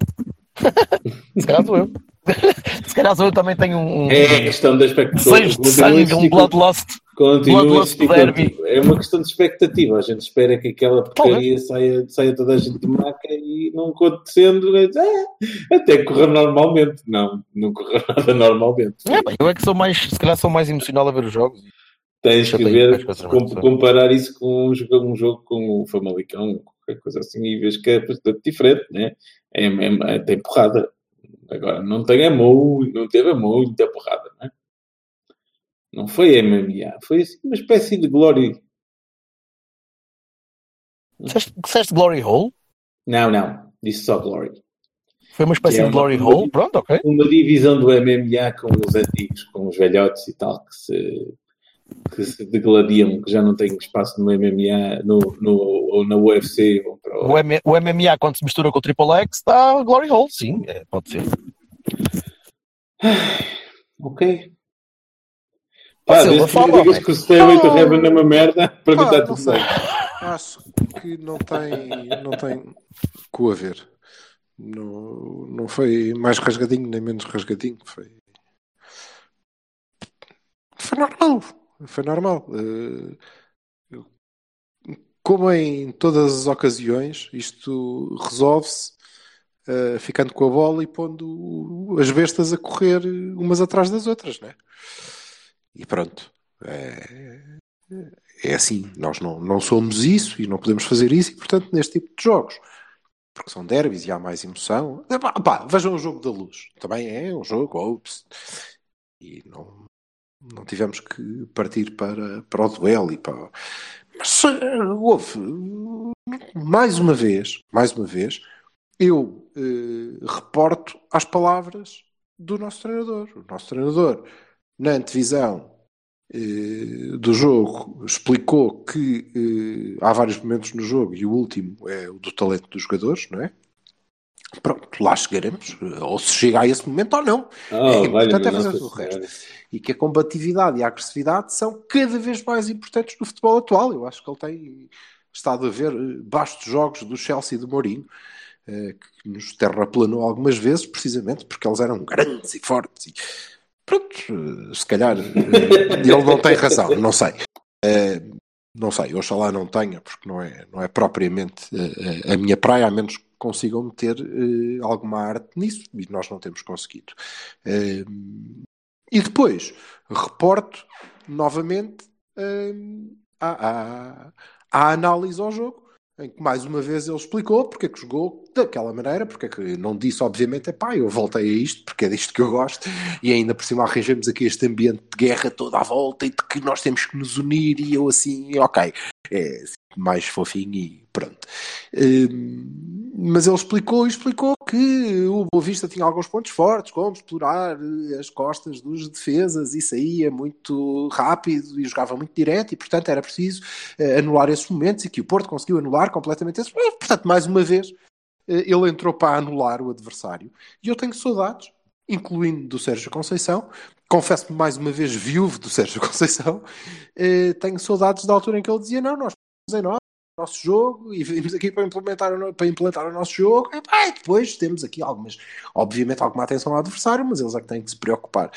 Se calhar sou eu. Se calhar sou eu também tenho um. É a questão da expectativa. Seis de sangue, um bloodlust. Continua Bloodlust derby. É uma questão de expectativa. A gente espera que aquela porcaria saia, saia toda a gente de maca e não acontecendo, né? Ah, até correr normalmente. Não, não correu nada normalmente. É, bem, eu é que sou mais, se calhar sou mais emocional a ver os jogos. Tens que ver, comparar isso com um jogo, um jogo com o Famalicão, qualquer coisa assim, e vês que é bastante diferente, né? É, é, é- tem porrada. Agora, não tem a muito, não teve a muita porrada, né? Não foi MMA, foi assim uma espécie de glory. Disseste, Glory Hole? Não, não, disse só glory. Foi uma espécie é de Glory uma- Hole? Pronto, ok. Uma divisão do MMA com os antigos, com os velhotes e tal, que se, que se degladiam, que já não têm espaço no MMA, no, no, ou na UFC, ou para O, M- o MMA, quando se mistura com o Triple X, dá Glory Hole, sim, é, pode ser. Ok. Pá, desde que digas que o Stairway to Heaven é uma merda, para mim está tudo bem. Acho que não tem, não tem com a ver. Não, não foi mais rasgadinho nem menos rasgadinho. Foi, foi normal. Foi normal. Eh, como em todas as ocasiões, isto resolve-se eh, ficando com a bola e pondo as bestas a correr umas atrás das outras, né? E pronto. É, é assim, nós não, não somos isso e não podemos fazer isso, e portanto, neste tipo de jogos, porque são derbys e há mais emoção, epá, pá, vejam o jogo da luz, também é um jogo, ops, e não, não tivemos que partir para, para o duelo e para. Mas eh, houve, mais uma vez, mais uma vez, eu eh, reporto às palavras do nosso treinador. O nosso treinador, na antevisão eh, do jogo explicou que eh, há vários momentos no jogo e o último é o do talento dos jogadores, não é? Pronto, lá chegaremos, eh, ou se chega a esse momento ou não. Oh, É importante é fazer o resto. E que a combatividade e a agressividade são cada vez mais importantes no futebol atual. Eu acho que ele tem estado a ver eh, bastos jogos do Chelsea e do Mourinho, eh, que nos terraplanou algumas vezes, precisamente porque eles eram grandes e fortes. E, pronto, se calhar ele não tem razão, não sei. Eh, não sei, oxalá não tenha, porque não é, não é propriamente eh, a minha praia, a menos que consigam meter eh, alguma arte nisso, e nós não temos conseguido. Eh, e depois, reporto novamente hum, à, à, à análise ao jogo, em que mais uma vez ele explicou porque é que jogou daquela maneira, porque é que não disse, obviamente, é pá, eu voltei a isto, porque é disto que eu gosto, e ainda por cima arranjamos aqui este ambiente de guerra toda à volta e de que nós temos que nos unir, e eu assim, ok, é assim, mais fofinho e pronto. Mas ele explicou e explicou que o Boa Vista tinha alguns pontos fortes, como explorar eh, as costas dos defesas e saía muito rápido e jogava muito direto e, portanto, era preciso eh, anular esses momentos e que o Porto conseguiu anular completamente esses. Portanto, mais uma vez, eh, ele entrou para anular o adversário. E eu tenho saudades, incluindo do Sérgio Conceição. Confesso-me mais uma vez viúvo do Sérgio Conceição. Tenho saudades da altura em que ele dizia: Não, nós em nós nosso jogo e vimos aqui para implementar o, para implementar o nosso jogo e, pá, depois temos aqui algumas, obviamente alguma atenção ao adversário, mas eles é que têm que se preocupar.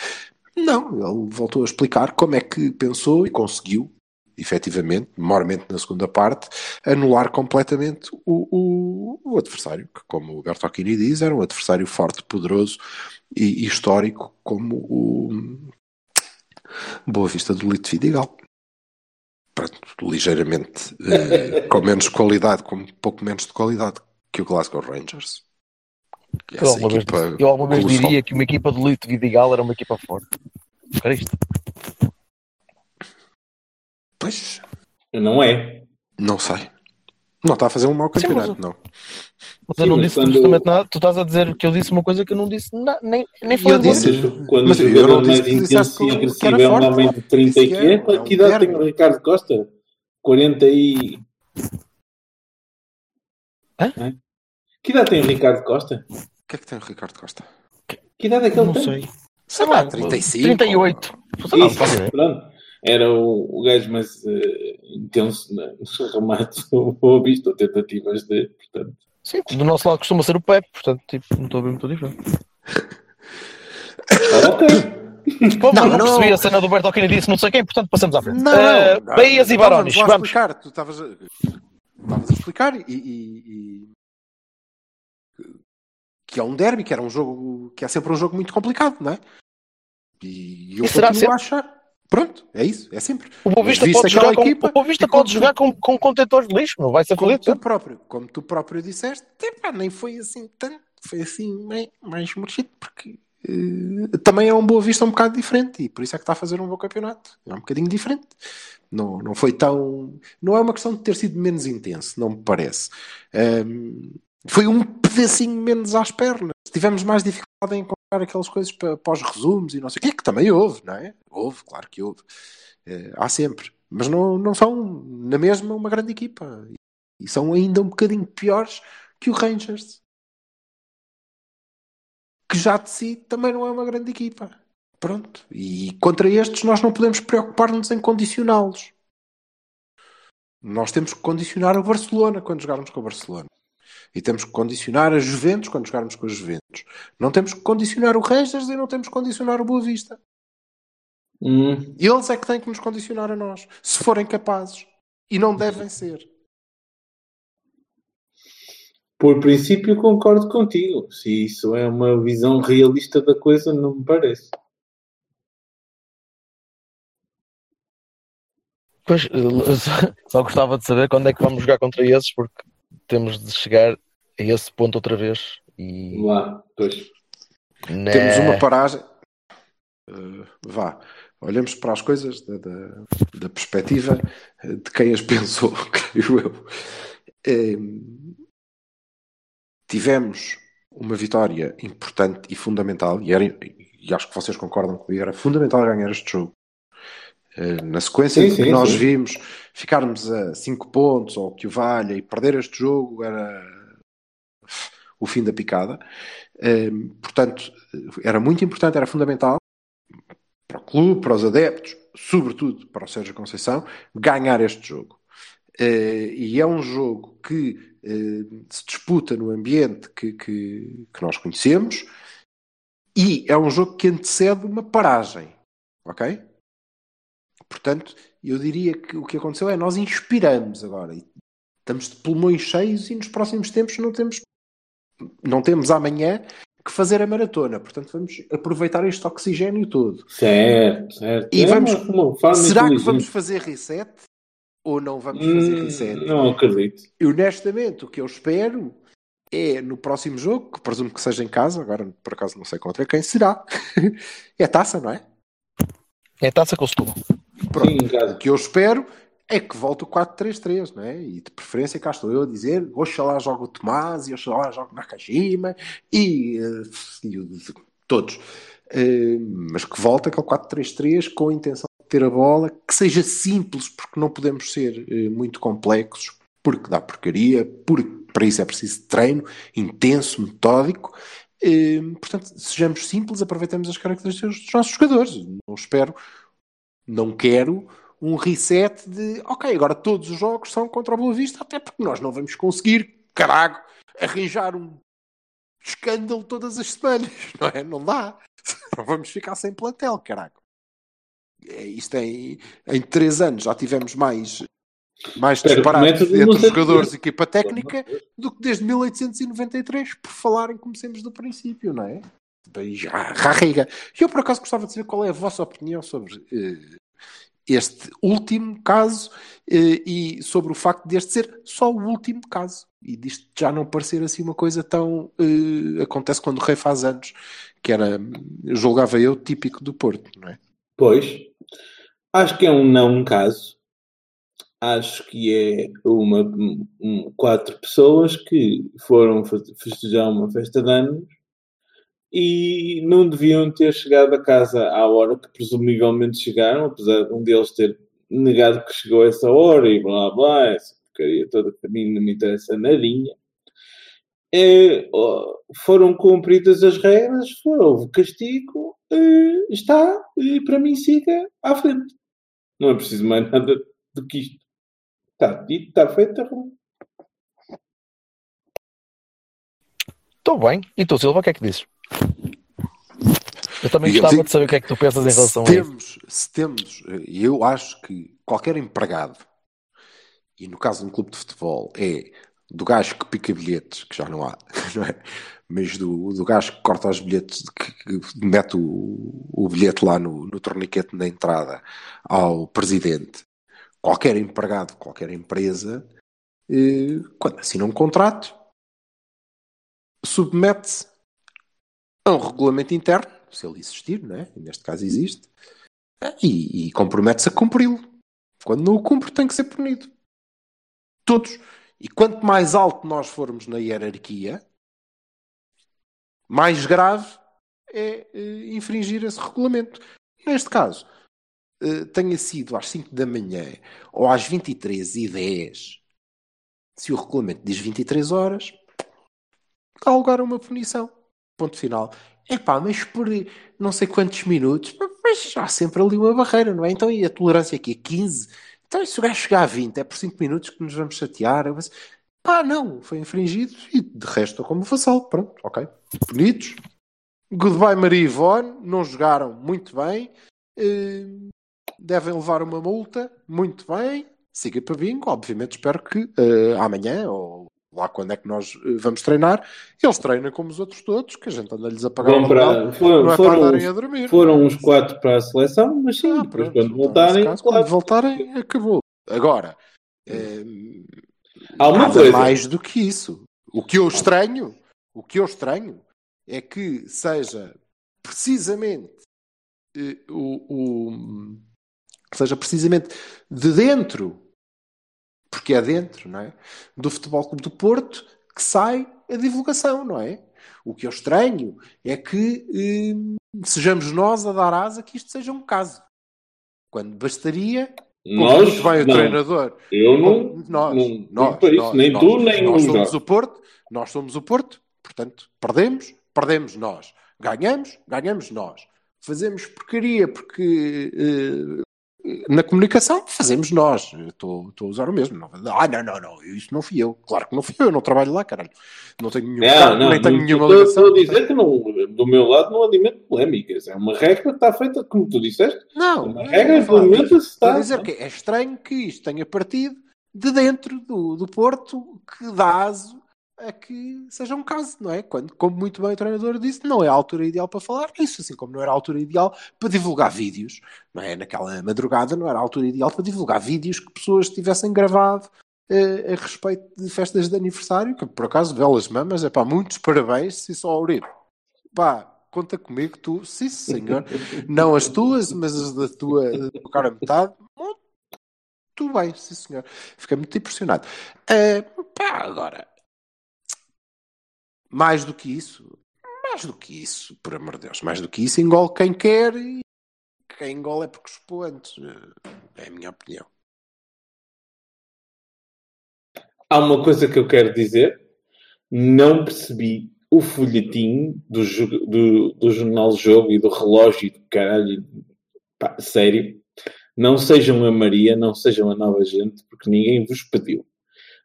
Não, ele voltou a explicar como é que pensou e conseguiu, efetivamente, maiormente na segunda parte, anular completamente o, o, o adversário, que como o Bertocchini diz, era um adversário forte, poderoso e, e histórico como o Boa Vista do Lito Vidigal ligeiramente eh, com menos qualidade, com um pouco menos de qualidade que o Glasgow Rangers. Eu alguma, vez, eu alguma vez diria que uma equipa de Lito Vidigal era uma equipa forte. Era isto. Pois, Não é. não sei. Não está a fazer um mau Sim, campeonato, mas- não. Mas eu Sim, não disse quando- absolutamente nada. Tu estás a dizer que eu disse uma coisa que eu não disse na- nem, nem foi Eu de disse-. Quando, Mas o eu jogador não disse mais que intenso e que- que agressivo é um homem de 30 e Disse que quê? é- é um Que idade tem o Ricardo Costa? 40 e... Hã? Hã? Que idade tem o Ricardo Costa? O que é que tem o Ricardo Costa? Que idade é que ele Não tem? sei. Sei Ah, lá, 35. 38. Sei lá, não faço Isso, ideia. pronto. Era o, o gajo mais eh, intenso nos remates Boa Vista, ou tentativas de, portanto. Sim, do nosso lado costuma ser o Pep, portanto, tipo, não estou a ver muito diferente. Ah, ok. Pô, Não, não, não. percebi a cena do Bertolini disse não sei quem, portanto passamos à frente. Não, Eh, não, Bahias e Barões, Vamos explicar. Tu estavas a, estavas a explicar e, e- e- que é um derby, que era um jogo que é sempre um jogo muito complicado, não é? E eu E continuo a achar. Pronto, é isso, é sempre. O Boa Vista pode jogar, com, equipa o Boa Vista pode jogar com, com contentores de lixo, não vai ser Como tu próprio, como tu próprio disseste, epá, nem foi assim tanto, foi assim meio, mais mexido, porque eh, também é um Boa Vista um bocado diferente e por isso é que está a fazer um bom campeonato. É um bocadinho diferente. Não, não foi tão. Não é uma questão de ter sido menos intenso, não me parece. Ahm, foi um pedacinho menos às pernas. Tivemos mais dificuldade em encontrar aquelas coisas para, para os resumos e não sei o que, que também houve, não é? Houve, claro que houve. Eh, há sempre. Mas não, não são, na mesma, uma grande equipa. E são ainda um bocadinho piores que o Rangers. Que já de si também não é uma grande equipa. Pronto. E contra estes nós não podemos preocupar-nos em condicioná-los. Nós temos que condicionar o Barcelona quando jogarmos com o Barcelona. E temos que condicionar a Juventus quando jogarmos com a Juventus. Não temos que condicionar o Rangers e não temos que condicionar o Boa Vista. Hum, Eles é que têm que nos condicionar a nós, se forem capazes. E não devem ser. por princípio concordo contigo. Se isso é uma visão realista da coisa, não me parece. Pois, só gostava de saber quando é que vamos jogar contra esses, porque temos de chegar a esse ponto outra vez. E Lá, pois. né, Temos uma paragem. Uh, vá, olhamos para as coisas da, da, da perspectiva de quem as pensou, creio eu. Em, tivemos uma vitória importante e fundamental, e, era, e acho que vocês concordam comigo, era fundamental ganhar este jogo. Uh, na sequência Sim, do que sim, nós sim. vimos, ficarmos a 5 pontos ou o que o valha e perder este jogo era o fim da picada. Um, portanto, era muito importante, era fundamental para o clube, para os adeptos, sobretudo para o Sérgio Conceição, ganhar este jogo. Uh, e é um jogo que uh, se disputa no ambiente que, que, que nós conhecemos e é um jogo que antecede uma paragem. Ok? Portanto, eu diria que o que aconteceu é nós inspiramos agora. E estamos de pulmões cheios e nos próximos tempos não temos não temos amanhã que fazer a maratona. Portanto, vamos aproveitar este oxigênio todo. Certo, certo. E É vamos- uma- uma Será que vamos fazer reset? Ou não vamos fazer Hum, reset? não acredito. E honestamente, o que eu espero é no próximo jogo, que presumo que seja em casa, agora por acaso não sei contra quem será. é taça, não é? é taça com o Setúbal. Pronto. Sim. O que eu espero é que volte o 4-3-3, não é? E de preferência, cá estou eu a dizer, oxalá joga o Tomás e oxalá joga o Nakajima e, eh, e todos. Eh, mas que volte aquele 4-3-3 com a intenção de ter a bola, que seja simples, porque não podemos ser eh, muito complexos, porque dá porcaria, porque para isso é preciso treino intenso, metódico. Eh, portanto, sejamos simples, aproveitemos as características dos nossos jogadores. Não espero, não quero um reset de ok, agora todos os jogos são contra o Boa Vista, até porque nós não vamos conseguir, caralho, arranjar um escândalo todas as semanas, não é? Não dá. Não vamos ficar sem plantel, caralho. É, isto em, em três anos já tivemos mais, mais disparados entre os jogadores e equipa técnica do que desde 1893, por falarem comecemos do princípio, não é? Já arrega. E eu por acaso gostava de saber qual é a vossa opinião sobre eh, este último caso eh, e sobre o facto deste ser só o último caso e disto já não parecer assim uma coisa tão eh, acontece quando o rei faz anos que era, julgava eu, típico do Porto, não é? Pois, acho que é um não caso. Acho que é uma, um- quatro pessoas que foram fe- festejar uma festa de anos e não deviam ter chegado a casa à hora que presumivelmente chegaram, apesar de um deles ter negado que chegou a essa hora e blá blá, essa porcaria toda a mim não me interessa nadinha. É, foram cumpridas as regras, houve castigo, eh, está, e para mim siga à frente. Não é preciso mais nada do que isto. Está dito, está feito, está bom. Estou bem. E tu, Silva, o que é que dizes? Eu também Digamos gostava assim, de saber o que é que tu pensas em relação a isso. se temos, e eu acho que qualquer empregado, e no caso de um clube de futebol, é do gajo que pica bilhetes, que já não há, não é? mas do, do gajo que corta os bilhetes, que, que mete o, o bilhete lá no, no torniquete na entrada ao presidente, qualquer empregado, qualquer empresa, eh, quando assina um contrato, submete-se a um regulamento interno, se ele existir, não é? E neste caso existe, e, e compromete-se a cumpri-lo. Quando não o cumpre, tem que ser punido. Todos. E quanto mais alto nós formos na hierarquia, mais grave é eh, infringir esse regulamento. Neste caso, eh, tenha sido às 5 da manhã ou às 23h10, se o regulamento diz 23 horas, há lugar a uma punição. Ponto final. Epá, mas por não sei quantos minutos, mas há sempre ali uma barreira, não é? Então e a tolerância aqui? 15? Então e se o gajo chegar a 20, é por 5 minutos que nos vamos chatear? Eu penso, Pá, não, foi infringido e de resto como vassalo. Pronto, ok. Bonitos. Goodbye Maria Ivone, não jogaram muito bem. Eh, devem levar uma multa, muito bem. Siga para bingo, obviamente espero que eh, amanhã ou lá quando é que nós eh, vamos treinar, eles treinam como os outros todos, que a gente anda-lhes a pagar para, foram, não é foram para andarem uns- a dormir. foram uns quatro para a seleção, mas sim, Ah, depois quando então, voltarem, caso, claro. quando voltarem, acabou. Agora, eh, Há uma coisa. mais do que isso. O que eu estranho, o que eu estranho é que seja precisamente eh, o, o- seja precisamente de dentro, porque é dentro, não é? Do Futebol Clube do Porto que sai a divulgação, não é? O que eu estranho é que eh, sejamos nós a dar asa que isto seja um caso. Quando bastaria, Nós, muito bem o não. treinador, Eu não, nós, não nós, para isso, nós, nem nós, tu, nem nós somos Jorge. o Porto, nós somos o Porto, portanto, perdemos, perdemos nós. Ganhamos, ganhamos nós. Fazemos porcaria porque eh, na comunicação fazemos nós. Estou a usar o mesmo. Não- Ah, não, não, não, isso não fui eu. Claro que não fui eu, eu não trabalho lá, caralho. Não tenho nenhum cargo, não, nem tenho não, nenhuma ligação. Estou a dizer que não, do meu lado não alimento polémicas. É uma regra que está feita, como tu disseste. Não, Uma regra é implementa-se, Estou a está. dizer que é estranho que isto tenha partido de dentro do, do Porto que dá aso a que seja um caso, não é? Quando, como muito bem o treinador disse, não é a altura ideal para falar isso, assim como não era a altura ideal para divulgar vídeos, não é? Naquela madrugada não era a altura ideal para divulgar vídeos que pessoas tivessem gravado eh, a respeito de festas de aniversário, que por acaso, belas mamas, é pá, muitos parabéns, se só Uribe. Pá, conta comigo, tu, sim senhor, não as tuas, mas as da tua, da tua cara metade. Muito bem, sim senhor. Fiquei muito impressionado. Eh, pá, agora, mais do que isso, mais do que isso, por amor de Deus, mais do que isso, engole quem quer e quem engole é porque chupou antes. Eh, É a minha opinião. Há uma coisa que eu quero dizer. Não percebi o folhetim do, do, do jornal Jogo e do relógio e do caralho. Pá, sério. Não sejam a Maria, não sejam a nova gente, porque ninguém vos pediu.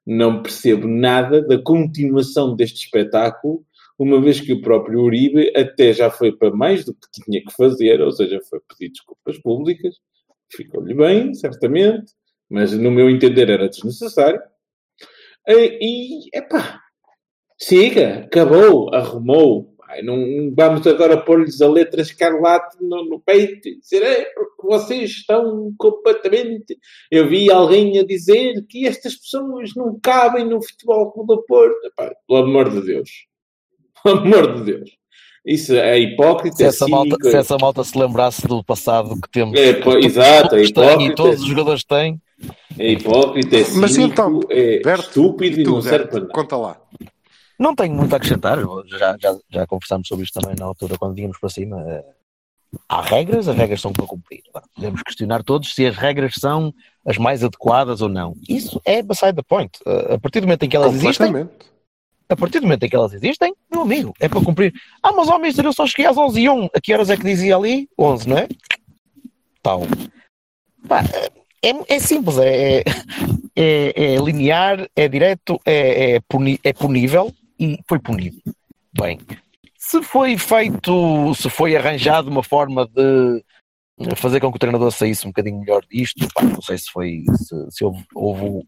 Não percebo nada da continuação deste espetáculo, uma vez que o próprio Uribe até já foi para mais do que tinha que fazer, ou seja, foi pedir desculpas públicas. Ficou-lhe bem, certamente, mas no meu entender era desnecessário. E, epá, siga, acabou, arrumou. Não vamos agora pôr-lhes a letra escarlate no, no peito e dizer, é, porque vocês estão completamente. Eu vi alguém a dizer que estas pessoas não cabem no futebol Clube do Porto. Epá, pelo amor de Deus. Pelo amor de Deus. Isso é hipócrita, Se essa, malta, se essa malta se lembrasse do passado que temos, É, pô, exato, é hipócrita. e todos os jogadores têm, é hipócrita, é Mas cínico, então, é Berto, estúpido e tu, não serve para nada. conta lá. Não tenho muito a acrescentar. Já, já, já conversámos sobre isto também na altura quando vínhamos para cima. Eh, Há regras, as regras são para cumprir. Agora, podemos questionar todos se as regras são as mais adequadas ou não. Isso é beside the point. Eh, A partir do momento em que elas existem, a partir do momento em que elas existem, meu amigo, é para cumprir. Ah, mas ao mister, eu só cheguei às 11 e 1. A que horas é que dizia ali? 11, não é? Tal. Pá, é, é simples, é, é, é linear, é direto, é, é, puni, é punível e foi punido. Bem, se foi feito, se foi arranjado uma forma de fazer com que o treinador saísse um bocadinho melhor disto, pá, não sei se foi, se, se houve, houve o,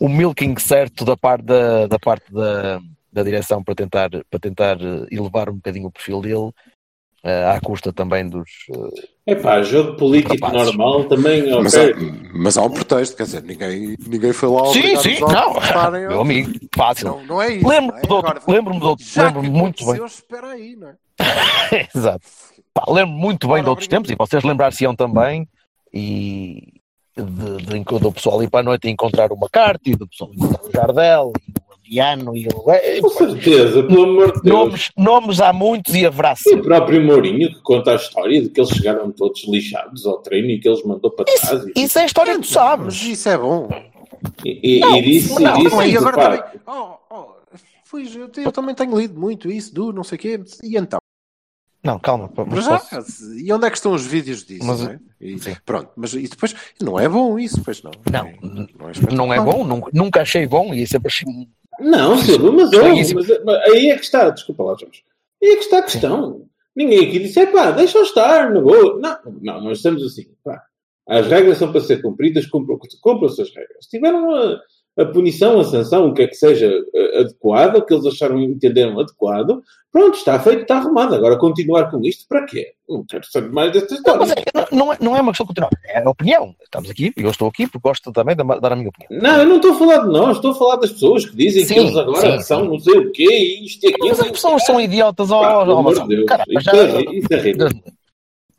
o milking certo da parte da, da parte da, da direção para tentar, para tentar elevar um bocadinho o perfil dele, uh, à custa também dos. Uh, é pá, jogo político rapazes. normal também. Mas, há, mas há um pretexto, quer dizer, ninguém, ninguém foi lá Sim, sim, não, a votarem, meu amigo, fácil. Não, não é isso. Lembro-me é? de outro- Agora, lembro-me de outro- lembro-me muito bem. Espera aí, não é? Exato. Pá, lembro muito bem Ora, de outros tempos e vocês lembrar-se-ão também e de, de, do pessoal ir para a noite e encontrar o McCarthy, do pessoal encontrar o Jardel e o Adriano e o. é, Com certeza, pelo amor de Deus. Nomes, nomes há muitos e haverá E o próprio Mourinho que conta a história de que eles chegaram todos lixados ao treino e que eles mandou para trás. e, Isso é a história que tu sabes. isso é bom. e, e, Não, e disse, não, e disse Não, e isso, agora pá, também. Oh, oh, fui, eu, eu também tenho lido muito isso, do não sei o quê. E então? Não, calma. Mas já, posso- e onde é que estão os vídeos disso? Mas- não é? E- sim. pronto, mas e depois não é bom isso, pois não. Não, é, não é espetacular. bom, nunca, nunca achei bom e sempre achei. Não, Silvio, mas, Não, mas, mas aí é que está, desculpa lá, Jorge. Aí é que está a questão. Ninguém aqui disse, é pá, deixa-o estar, não vou. Não, não, nós estamos assim, pá. As regras são para ser cumpridas, cumpram, cumpram-se as regras. Se tiveram a, a punição, a sanção, o que é que seja eh, adequado, o que eles acharam, entenderam adequado, pronto, está feito, está arrumado. Agora continuar com isto, para quê? Não quero saber mais desta história. mas é- não, é, não é uma questão de continuar, é a opinião. Estamos aqui, eu estou aqui porque gosto também de dar a minha opinião. Não, eu não estou a falar de nós, estou a falar das pessoas que dizem Sim, que eles agora sim, são sim. não sei o quê, e isto e aquilo. Mas as pessoas são idiotas, ó, amor de. Deus, Caramba, isso já- é ri- isso é ridículo.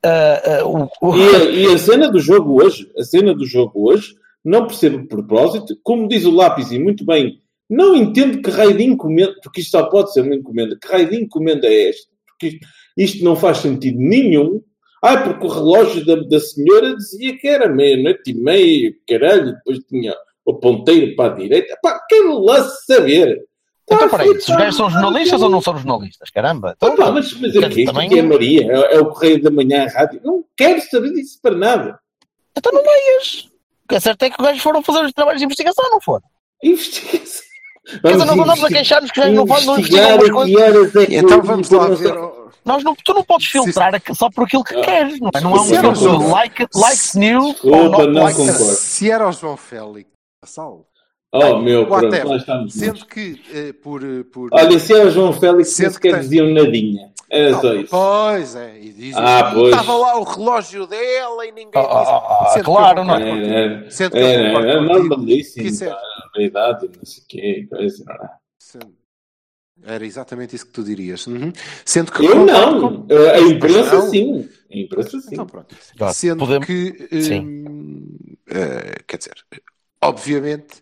Ah, ah, o- o- E a, e a cena do jogo hoje, a cena do jogo hoje, não percebo o propósito, como diz o lápis, e muito bem, não entendo que raio de encomenda, porque isto só pode ser uma encomenda, que raio de encomenda é esta? Porque isto, isto não faz sentido nenhum. Ah, porque o relógio da, da senhora dizia que era meia-noite e meia, caralho, depois tinha o ponteiro para a direita. Pá, quero lá saber. Então, Tá peraí, os gajos são jornalistas ou não são jornalistas? Caramba. Então, Ah, pá, mas, mas é isto também- aqui é Maria, é, é o Correio da Manhã, a rádio. Não quero saber disso para nada. então não leias. O que é certo é que os gajos foram fazer os trabalhos de investigação, não foram? Investigação. Quer dizer, nós andamos a investi- queixar-nos que os gajos não não investigam investigar umas coisas. é Então vamos lá ver. Nós não, tu não podes Se- filtrar aqu- só por aquilo que Ah. queres, não é? Não há um Se filtro like, like news ou Desculpa, not não like concordo. Se era o João Félix, Sal, Oh, meu, pronto, lá estamos. sendo que eh, por, eh, por Olha, se era o João Félix, Sendo sequer que tem- diziam nadinha. Era Não, só isso. Pois é, e diz Ah, pois. estava lá o relógio dela e ninguém Ah, ah, disse. ah, Sendo que claro, não é? Era, Sendo que normalíssimo, que isso é- pá, a idade, não sei o quê, coisa. Sendo- Era exatamente isso que tu dirias. Uhum. Sendo que Eu não. com- A imprensa, Não. sim. A imprensa, sim. Então pronto. Vá, Sendo podemos- que, Sim. hum, eh, quer dizer, obviamente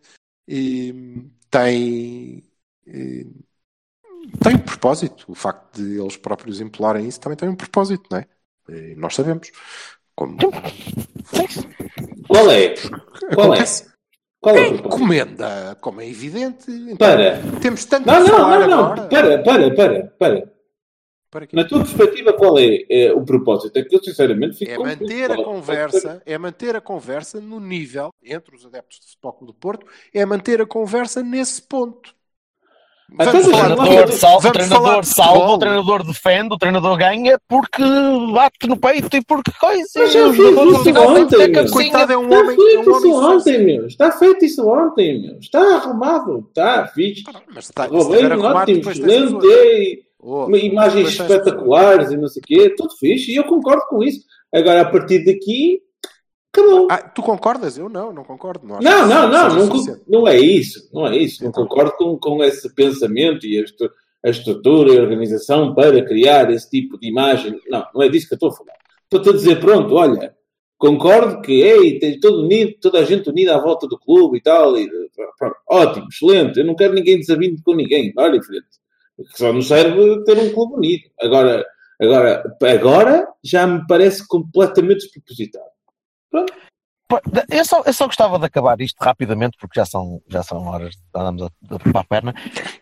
tem, tem um propósito. O facto de eles próprios impelarem isso também tem um propósito, não é? E nós sabemos. Como Qual é? Qual é? acontece. Qual é o propósito? Encomenda, como é evidente. Então, Para. Temos tanto Não, não, não, não. agora. Para, para, para, para. Para quê? Na tua perspectiva, qual é, é o propósito? É que eu, sinceramente, fico É manter a é conversa, é manter a conversa no nível entre os adeptos de Futebol Clube do Porto, é manter a conversa nesse ponto. Então, Vamos mas O falar treinador salva, o treinador salva, o treinador defende, o treinador ganha porque bate no peito e porque coisa. Mas e já fiz isso ontem, meu. Coitado, é um Está homem, é feito um homem isso ontem, meu. Está feito isso ontem, meu. Está arrumado. Está fixe. Mas está, arrumado, ótimo, excelente. Oh, Imagens espetaculares e não sei o quê. Tudo fixe. E eu concordo com isso. Agora, a partir daqui, acabou. Ah, tu concordas? Eu não, não concordo. Não, Não, que não, não, não, suficiente. não é isso, não é isso. Não concordo com, com esse pensamento e a, estru- a estrutura e a organização para criar esse tipo de imagem. Não, não é disso que eu estou a falar. Estou-te a dizer, pronto, olha, concordo que, ei, tem todo unido, toda a gente unida à volta do clube e tal, e, pronto, ótimo, excelente, eu não quero ninguém desavindo com ninguém, olha em frente. Só nos serve ter um clube unido. Agora, agora, agora já me parece completamente despropositado. Pá, Eu só, eu só gostava de acabar isto rapidamente porque já são, já são horas de andamos a, a para a perna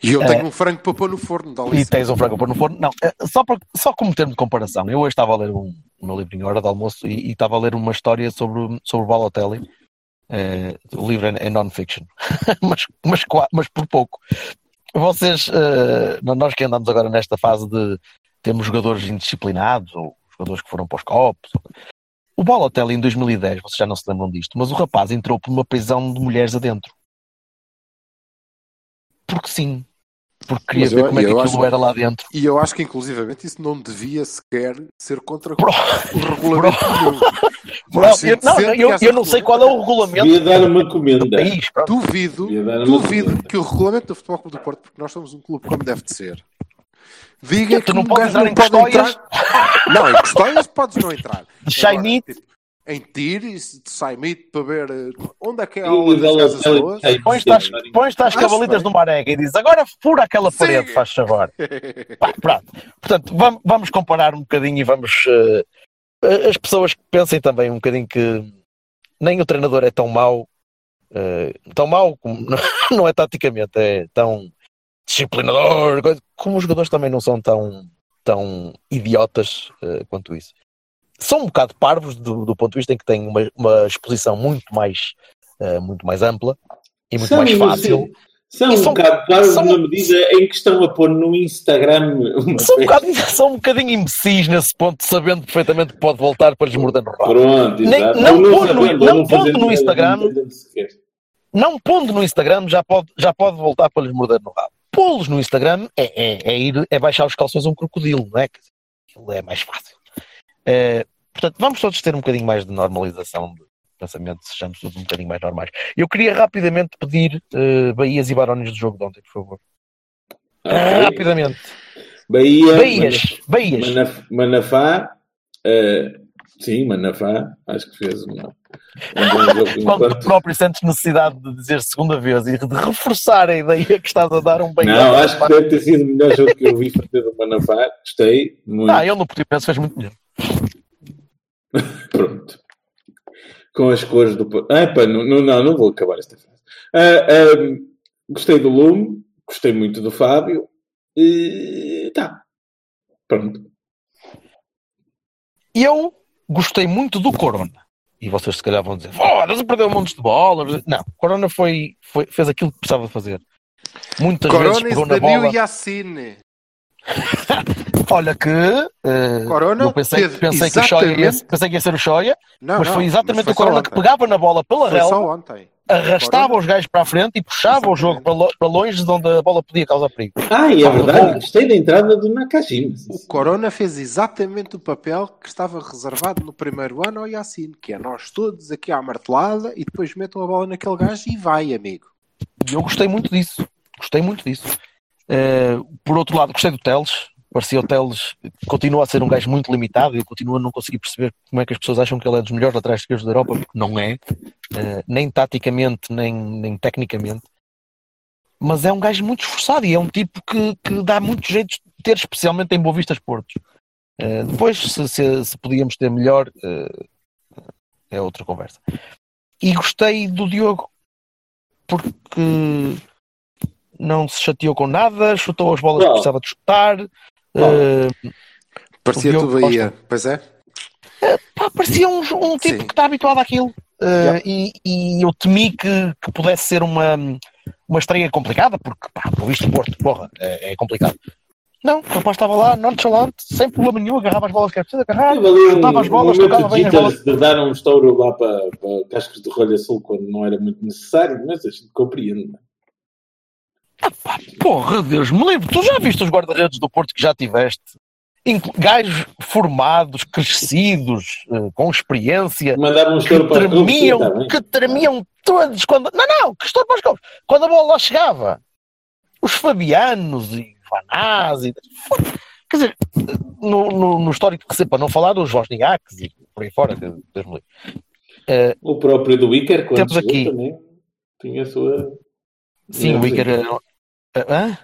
E eu É. tenho um frango para pôr no forno, dá e tens um frango para no forno. Não, é, só, para, só como termo de comparação, eu hoje estava a ler um, o meu livrinho Hora de Almoço e e estava a ler uma história sobre, o- sobre o Balotelli. Eh, o livro é, é non-fiction, mas, mas, mas por pouco. Vocês, eh, nós que andamos agora nesta fase de temos jogadores indisciplinados ou jogadores que foram para os copos. O Balotelli em 2010, vocês já não se lembram disto, mas o rapaz entrou por uma prisão de mulheres adentro. Porque sim. Porque queria Mas ver eu- como é que eu aquilo acho- era lá dentro. E eu acho que, inclusivamente, isso não devia sequer ser contra Bro, o regulamento. Bro, Mas eu, não, eu, que eu não sei qual é o regulamento Devia dar uma do comenda. país. pronto. Duvido, dar duvido comenda. que o regulamento do Futebol Clube do Porto, porque nós somos um clube como deve de ser, diga Tu que não um podes entrar não em pode custóias? entrar. Não, em custóias podes não entrar. De tipo, em tiros, de Saimite, para ver eh, onde é que é a aula o das casas boas. pões-te às, Acho cavalitas do Marega e diz agora fura aquela Sim. parede, faz favor. Pá, pronto. Portanto, vamos, vamos comparar um bocadinho e vamos. eh, as pessoas que pensem também um bocadinho que nem o treinador é tão mau, eh, tão mau como não é taticamente, é tão disciplinador, como os jogadores também não são tão, tão idiotas eh, quanto isso. São um bocado parvos do, do ponto de vista em que têm uma, uma exposição muito mais, eh, muito mais ampla e muito São, mais fácil. São E um são- bocado parvos são- na medida em que estão a pôr no Instagram São um, bocado, são um bocadinho imbecis nesse ponto, sabendo perfeitamente que pode voltar para lhes morder no rabo. Pronto, Nem- não Ou pondo no- sabendo, ou não pondo no Instagram. não. Não pondo no Instagram já pode, já pode voltar para lhes morder no rabo. Pô-los no Instagram é, é, é ir, é baixar os calções a um crocodilo, não é? É mais fácil. Eh, portanto, vamos todos ter um bocadinho mais de normalização de pensamento, sejamos todos um bocadinho mais normais. Eu queria rapidamente pedir eh, Bahias e Barões do jogo de ontem, por favor. Ok. Rapidamente. Bahia, Bahias, Bahias. Manaf- Manafá, eh, sim, Manafá, acho que fez uma, um bom jogo Quando tu próprio sentes necessidade de dizer segunda vez e de reforçar a ideia que estás a dar um bem. Não, acho que deve ter sido o melhor jogo que eu vi fazer do Manafá, gostei muito. Ah, ele no Portimonense fez muito melhor. Pronto. Com as cores do. Ah, pá, não, não, não, não vou acabar esta frase. Ah, ah, gostei do Lume, gostei muito do Fábio. E tá. Pronto. Eu gostei muito do Corona. E vocês se calhar vão dizer, foda-se, perdeu um monte de bolas. Não, o Corona foi, foi- fez aquilo que precisava fazer. Muitas vezes Corona pegou is na the new bola. Yassine. Olha que eh, Corona eu pensei, teve pensei, que o Shoya ia, exatamente- pensei que ia ser o Shoya, Não, mas não, foi exatamente mas foi o Corona que pegava na bola pela relva, arrastava Corona- os gajos para a frente e puxava o jogo para, lo- para longe de onde a bola podia causar perigo. Ah, e é verdade, gostei da entrada do Nakajima. O Corona fez exatamente o papel que estava reservado no primeiro ano ao Yassine, que é nós todos aqui à martelada e depois metam a bola naquele gajo e vai, amigo. E eu gostei muito disso. Gostei muito disso. Eh, por outro lado, gostei do Teles. Parecia o Teles continua a ser um gajo muito limitado eu continuo a não conseguir perceber como é que as pessoas acham que ele é dos melhores laterais esquerdos da Europa, porque não é, eh, nem taticamente, nem, nem tecnicamente. Mas é um gajo muito esforçado e é um tipo que, que dá muito jeito de ter, especialmente em Boa Vistas Portos. Eh, depois, se, se- se podíamos ter melhor, é outra conversa. E gostei do Diogo, porque não se chateou com nada, chutou as bolas que Qual? precisava de chutar. Eh, Parecia tudo Bahia. Pois é. pá, parecia um, um tipo Sim. que está habituado àquilo. Eh, Yeah. e, e eu temi que, que pudesse ser uma, uma estreia complicada, porque, pá, por visto, Porto, porra, é, é complicado. Não, o rapaz estava lá, nonchalante, sem problema nenhum, agarrava as bolas que era preciso agarrar, ali um, chutava as bolas, um tocava de bem as bolas. de dar um estouro lá para, para Cascos de Rolha Sul quando não era muito necessário, mas a gente compreende. Não é? Pá, porra, Deus me livre, tu já viste os guarda-redes do Porto que já tiveste? Gajos formados, crescidos, eh, com experiência, Mandava um que tremiam, bem. que tremiam todos quando. Não, não, que estou para os copos. Quando a bola lá chegava. Os Fabianos e Vanaz e. Quer dizer, no, no, no histórico que se para não falar dos Wozniaks e por aí fora, Deus me livre. O próprio do Iker, quando Temos aqui. também tinha a sua. Sim, o Iker. Hã?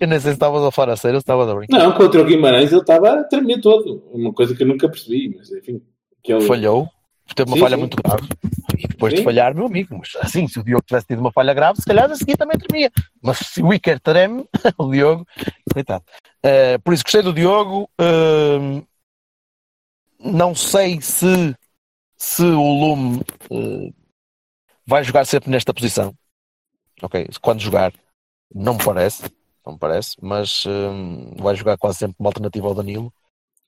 Eu nem sei se estavas a falar a sério ou se estavas a brincar. Não, contra o Guimarães ele estava a tremer todo. Uma coisa que eu nunca percebi, mas enfim. Ele... Falhou, teve uma Sim, falha sim. muito grave. E depois de Sim. falhar, meu amigo, mas assim, se o Diogo tivesse tido uma falha grave, se calhar a seguir também tremia. Mas se o Iker treme, o Diogo, coitado. Eh, por isso gostei do Diogo. eh, não sei se, se o Lume eh, vai jogar sempre nesta posição. Ok, quando jogar, não me parece, não me parece, mas eh, vai jogar quase sempre uma alternativa ao Danilo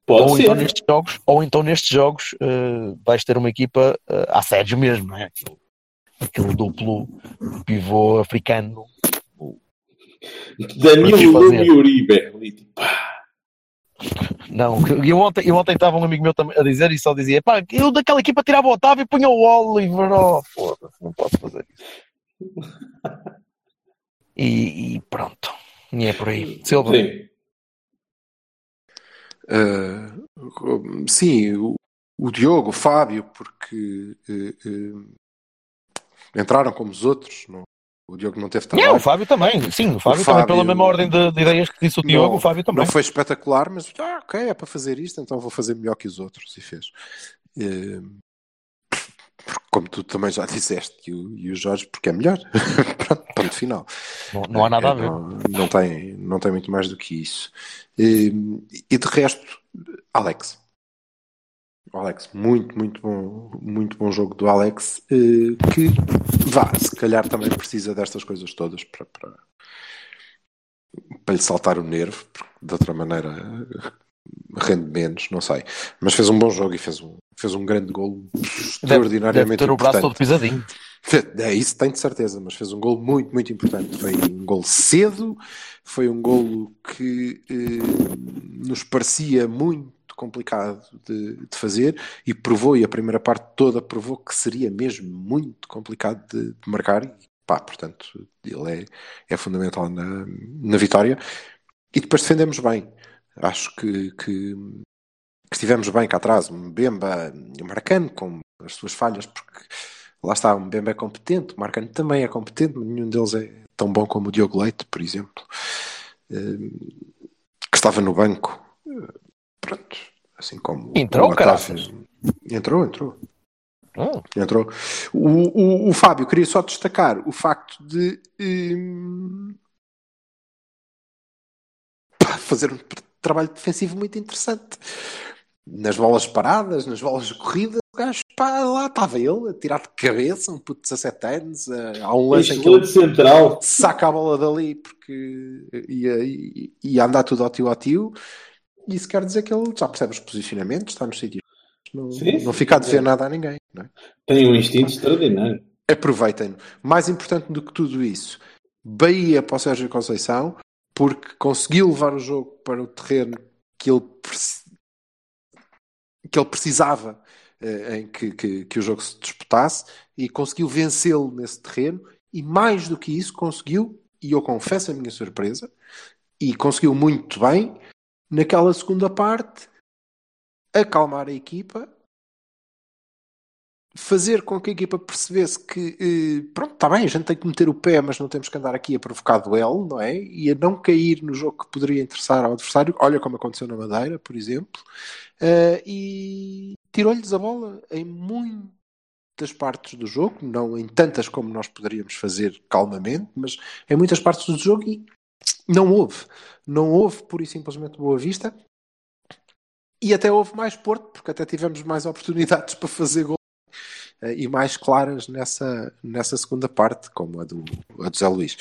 Pode ou ser. então nestes jogos, ou então nestes jogos eh, vais ter uma equipa eh, a Sérgio mesmo, não é? Aquele, aquele duplo pivô africano. Danilo? Lume e Uribe. Não, eu ontem, eu ontem estava um amigo meu a dizer e só dizia: pá, eu daquela equipa tirava o Otávio e punha o Oliver. Oh, foda-se, não posso fazer isso. E, e pronto, e é por aí. Silva, Sim. Uh, sim, o, o Diogo, o Fábio, porque uh, uh, entraram como os outros. Não, o Diogo não teve É, trabalho. o Fábio também, sim, o Fábio, O também, Fábio- pela mesma ordem de, de ideias que disse o Diogo, Não- o Fábio também. Não foi espetacular, mas ah, ok, é para fazer isto, então vou fazer melhor que os outros. E fez. Como tu também já disseste, e o, e o Jorge, porque é melhor. Pronto, ponto final. Não, não há nada a ver. Não, não tem, não tem muito mais do que isso. E, e de resto, Alex. Alex, muito, muito bom, muito bom jogo do Alex, eh, que vá, se calhar também precisa destas coisas todas para, para, para lhe saltar o nervo, porque de outra maneira rende menos, não sei. Mas fez um bom jogo e fez um, fez um grande gol extraordinariamente deve ter o braço todo pisadinho. É isso, tenho de certeza, mas fez um gol muito, muito importante. Foi um gol cedo, foi um golo que eh, nos parecia muito complicado de, de fazer e provou, e a primeira parte toda provou que seria mesmo muito complicado de, de marcar. E, pá, portanto, ele é, é fundamental na, na vitória. E depois defendemos bem. Acho que, que, que estivemos bem cá atrás. Mbemba e Marcano, com as suas falhas, porque lá está, o Mbemba é competente, o Marcano também é competente, mas nenhum deles é tão bom como o Diogo Leite, por exemplo, eh, que estava no banco. Pronto, assim como Entrou, caraças. Entrou, entrou. Oh, Entrou. O, o, o Fábio, queria só destacar o facto de hum, fazer um trabalho defensivo muito interessante. Nas bolas paradas, nas bolas de corrida, o gajo, pá, lá estava ele a tirar de cabeça, um puto de 17 anos. Há um lance em que ele central. saca a bola dali porque ia, ia, ia andar tudo ao tio ao tio. Isso quer dizer que ele já percebe os posicionamentos, está nos sítios. Não, Sim, não fica a dever nada a ninguém. Não é? Tem um instinto extraordinário. aproveitem-no. Mais importante do que tudo isso, Bahia para o Sérgio Conceição, porque conseguiu levar o jogo para o terreno que ele, que ele precisava eh, em que, que, que o jogo se disputasse e conseguiu vencê-lo nesse terreno e mais do que isso conseguiu, e eu confesso a minha surpresa, e conseguiu muito bem naquela segunda parte acalmar a equipa fazer com que a equipa percebesse que eh, pronto, está bem, a gente tem que meter o pé, mas não temos que andar aqui a provocar duelo, não é? E a não cair no jogo que poderia interessar ao adversário, olha como aconteceu na Madeira, por exemplo, eh, e tirou-lhes a bola em muitas partes do jogo, não em tantas como nós poderíamos fazer calmamente, mas em muitas partes do jogo e não houve. Não houve pura e simplesmente boa vista. E até houve mais Porto, porque até tivemos mais oportunidades para fazer gol e mais claras nessa, nessa segunda parte, como a do, a do Zé Luís,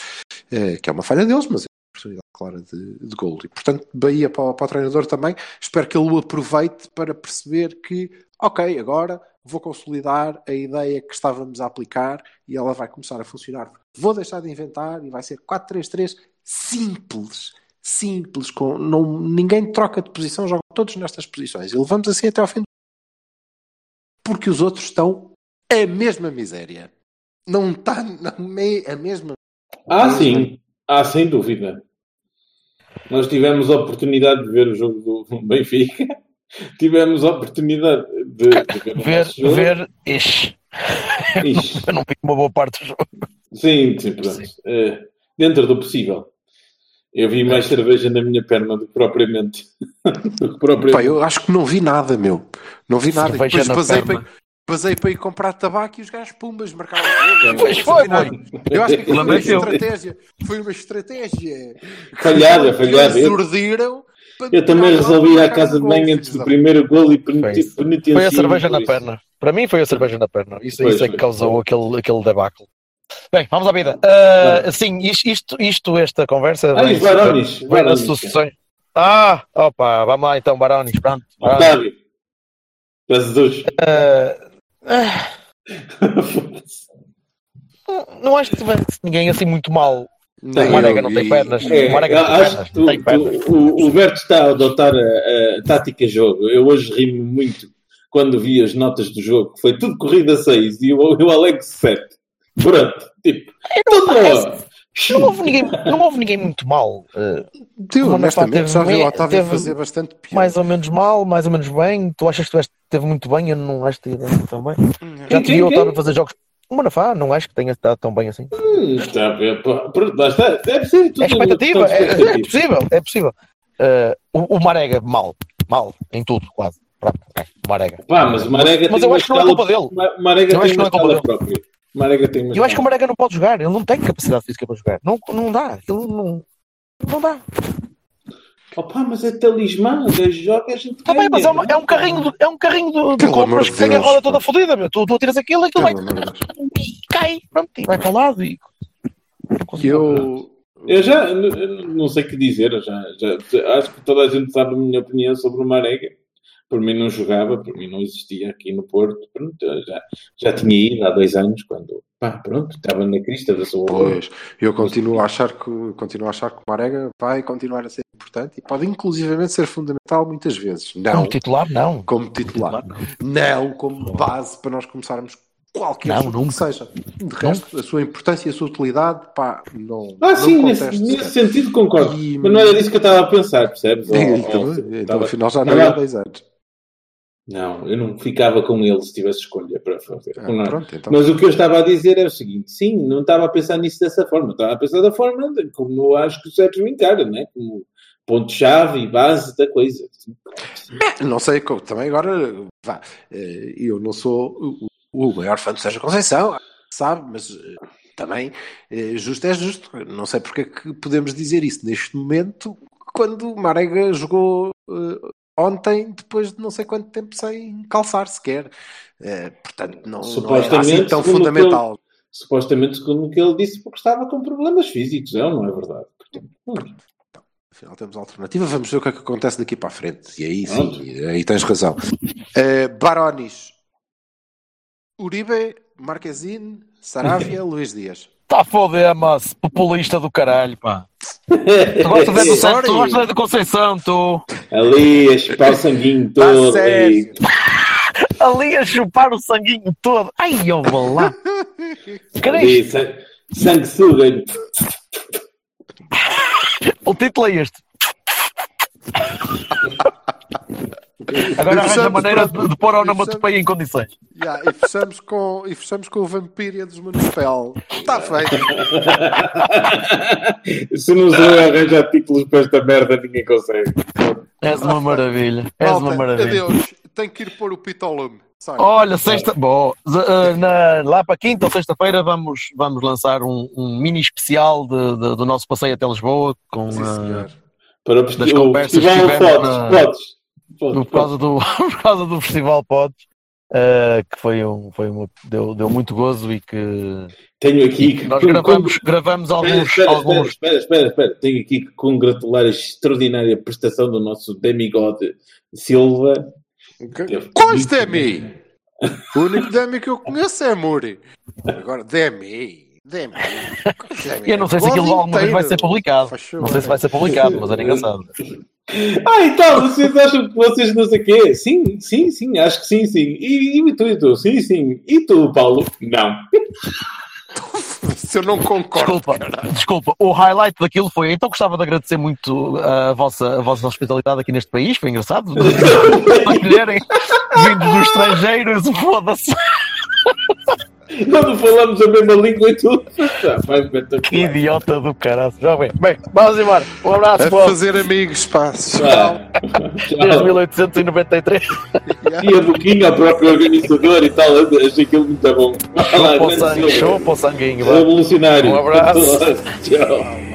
Eh, que é uma falha deles, mas é uma oportunidade clara de, de gol. E portanto, Bahia para, para o treinador também, espero que ele o aproveite para perceber que, ok, agora vou consolidar a ideia que estávamos a aplicar e ela vai começar a funcionar. Vou deixar de inventar e vai ser 4-3-3 simples. Simples, com, não, ninguém troca de posição, jogam todos nestas posições. E levamos assim até ao fim do porque os outros estão a mesma miséria. Não está na me- a mesma. Ah, mesma- sim. Ah, sem dúvida. Nós tivemos a oportunidade de ver o jogo do Benfica. Tivemos a oportunidade de, de ver ver, jogo. ver, ixi, Ixi. eu não vi uma boa parte do jogo. Sim, sim, pronto. Eh, dentro do possível. Eu vi mais cerveja na minha perna do que propriamente. do que propriamente. Pá, eu acho que não vi nada, meu. Não vi nada. Cerveja depois na basei para, ir comprar tabaco e os gajos pumbas marcavam. Pois foi, foi. Eu acho que foi uma estratégia. Foi uma estratégia. Falhada, falhada. eles Eu- também resolvi ir à casa de banho filhos antes do primeiro gol e peniti- Foi a cerveja na perna. Para mim foi a cerveja na perna. Isso, isso é que causou aquele, aquele debacle. Bem, vamos à vida. Ah, sim, isto, isto, esta conversa Ah, e os Barones? Barones, nas sucessões. Ah, opa, vamos lá então, Barones, pronto. Barones. Otávio. Das duas. Ah, não- não acho que tivesse ninguém assim muito mal. Não, o Marega não e- tem pernas. É, o Marega não tem pernas. Não tu- tem pernas. tu- o, o Berto está a adotar a, a tática jogo. Eu hoje rimo muito quando vi as notas do jogo. Foi tudo corrida 6 e o, o Alex 7. Pronto, tipo, tudo boa. Não houve ninguém, não houve ninguém muito mal. Ah, Eu, Mas honestamente, teve já vi o Otávio teve fazer bastante pior. mais ou menos mal, mais ou menos bem. Tu achas que tiveste, teve muito bem? Eu não acho que tenha dado tão bem. Já te vi o? Otávio fazer jogos. O Manafá, não acho que tenha estado tão bem assim. Hum, Está a ver, ser tudo É expectativa, é, é expectativa. possível, é possível. Ah, o, o Marega, mal, mal, em tudo, quase. Pronto, é, o Marega. Pá, mas o Marega Mas tem eu acho que não é culpa dele. Ma- Marega Eu tem acho que não é culpa escala própria. Marega tem Eu acho que o. Marega não pode jogar, ele não tem capacidade física para jogar. Não, não dá, ele não, não dá. Opa, mas é talismã, das joga a gente Tá bem, mas é, uma- é um carrinho, de- é um carrinho de, de compras que tem a roda toda fodida, meu. Tu, tu atiras aquilo, aquilo vai e cai, pronto, e vai para o lado e. Eu. Eu já eu não- sei o que dizer, eu já, já- acho que toda a gente sabe a minha opinião sobre o Marega. Por mim não jogava, por mim não existia aqui no Porto. Pronto, já, já tinha ido há dois anos, quando pá, pronto, estava na crista da sua Pois, eu continuo a achar que continuo a achar que o Marega vai continuar a ser importante e pode inclusivamente ser fundamental muitas vezes. Não Como titular, não. como titular, não. não como base para nós começarmos qualquer Não, jogo que seja. De resto, a sua importância e a sua utilidade, pá, não. Ah, não sim, nesse, nesse sentido concordo. E- Mas não era disso que eu estava a pensar, percebes? Ou- Então, ou- então, estava- afinal já não é há 10 anos. Não, eu não ficava com ele se tivesse escolha para fazer. Ah, é? pronto, então. Mas o que eu estava a dizer é o seguinte: sim, não estava a pensar nisso dessa forma, estava a pensar da forma de- como eu acho que o Sérgio encara, né? como ponto-chave e base da coisa. Não sei, também agora, vá, eh, eu não sou o, maior fã de Sérgio Conceição, sabe, mas eh, também eh, justo é justo. Não sei porque é que podemos dizer isso neste momento, quando o Marega jogou ontem, depois de não sei quanto tempo sem calçar sequer. Eh, portanto, não, não é assim tão que fundamental. Supostamente, segundo o que ele disse, porque estava com problemas físicos, é ou não é verdade? Portanto, hum, Afinal, temos alternativa. Vamos ver o que é que acontece daqui para a frente. E aí sim, aí tens razão. Eh, Barones, Uribe, Marquezine, Saravia, Luís Dias. Tá foder, mas populista do caralho, pá. Tu gostas é do, tu é do Conceição, tu. Ali a chupar o sanguinho Tá todo. e- Ali a chupar o sanguinho todo. Ai, eu vou lá. Ali, isto? sa- sanguessuga. O título é este. Agora arranja a maneira de, de pôr a onomatopeia em condições. Ya, e, fechamos com, e fechamos com o Vampíria dos Municipal. Está feito. Se não sou eu arranjar títulos para esta merda, ninguém consegue. És uma maravilha. És uma maravilha. adeus. Tenho que ir pôr o pito ao lume. Sai. Olha, sexta. Bom, eh, na- lá para quinta ou sexta-feira vamos, vamos lançar um, um mini especial de- de- do nosso passeio até Lisboa com, Sim, senhor. Para Das conversas que tivemos Podes, na- Podes. Por, causa do, por causa do Festival Pods, eh, que foi um, foi uma, deu, deu muito gozo e que Tenho aqui que. nós gravamos, gravamos Espera, alguns. espera, alguns espera, espera, espera. Tenho aqui que congratular a extraordinária prestação do nosso demigode Silva. Quais Demi? O único Demi que eu conheço é Muri. Agora, Demi. Demi. Demi? Eu não sei se aquilo alguma vez vai ser publicado. Não sei se vai ser publicado, mas era engraçado. Ah, e tal, vocês acham que vocês não sei o quê? Sim, sim, sim, acho que sim, sim. E, e tu, e tu? Sim, sim. E tu, Paulo? Não. Se eu não concordo. Desculpa, desculpa, o highlight daquilo foi. Então gostava de agradecer muito a vossa, a vossa hospitalidade aqui neste país, foi engraçado. Acolherem vindos do estrangeiro, foda-se. Quando falamos a mesma língua e tudo. Ah, Que idiota do caralho. Já bem. Bem, vamos embora. Um abraço, A fazer amigos, pá. Tchau. 1893. E a boquinha ao próprio organizador e tal. Achei aquilo muito bom. Lá, Chupa o sanguinho. Revolucionário. Um abraço. Tchau.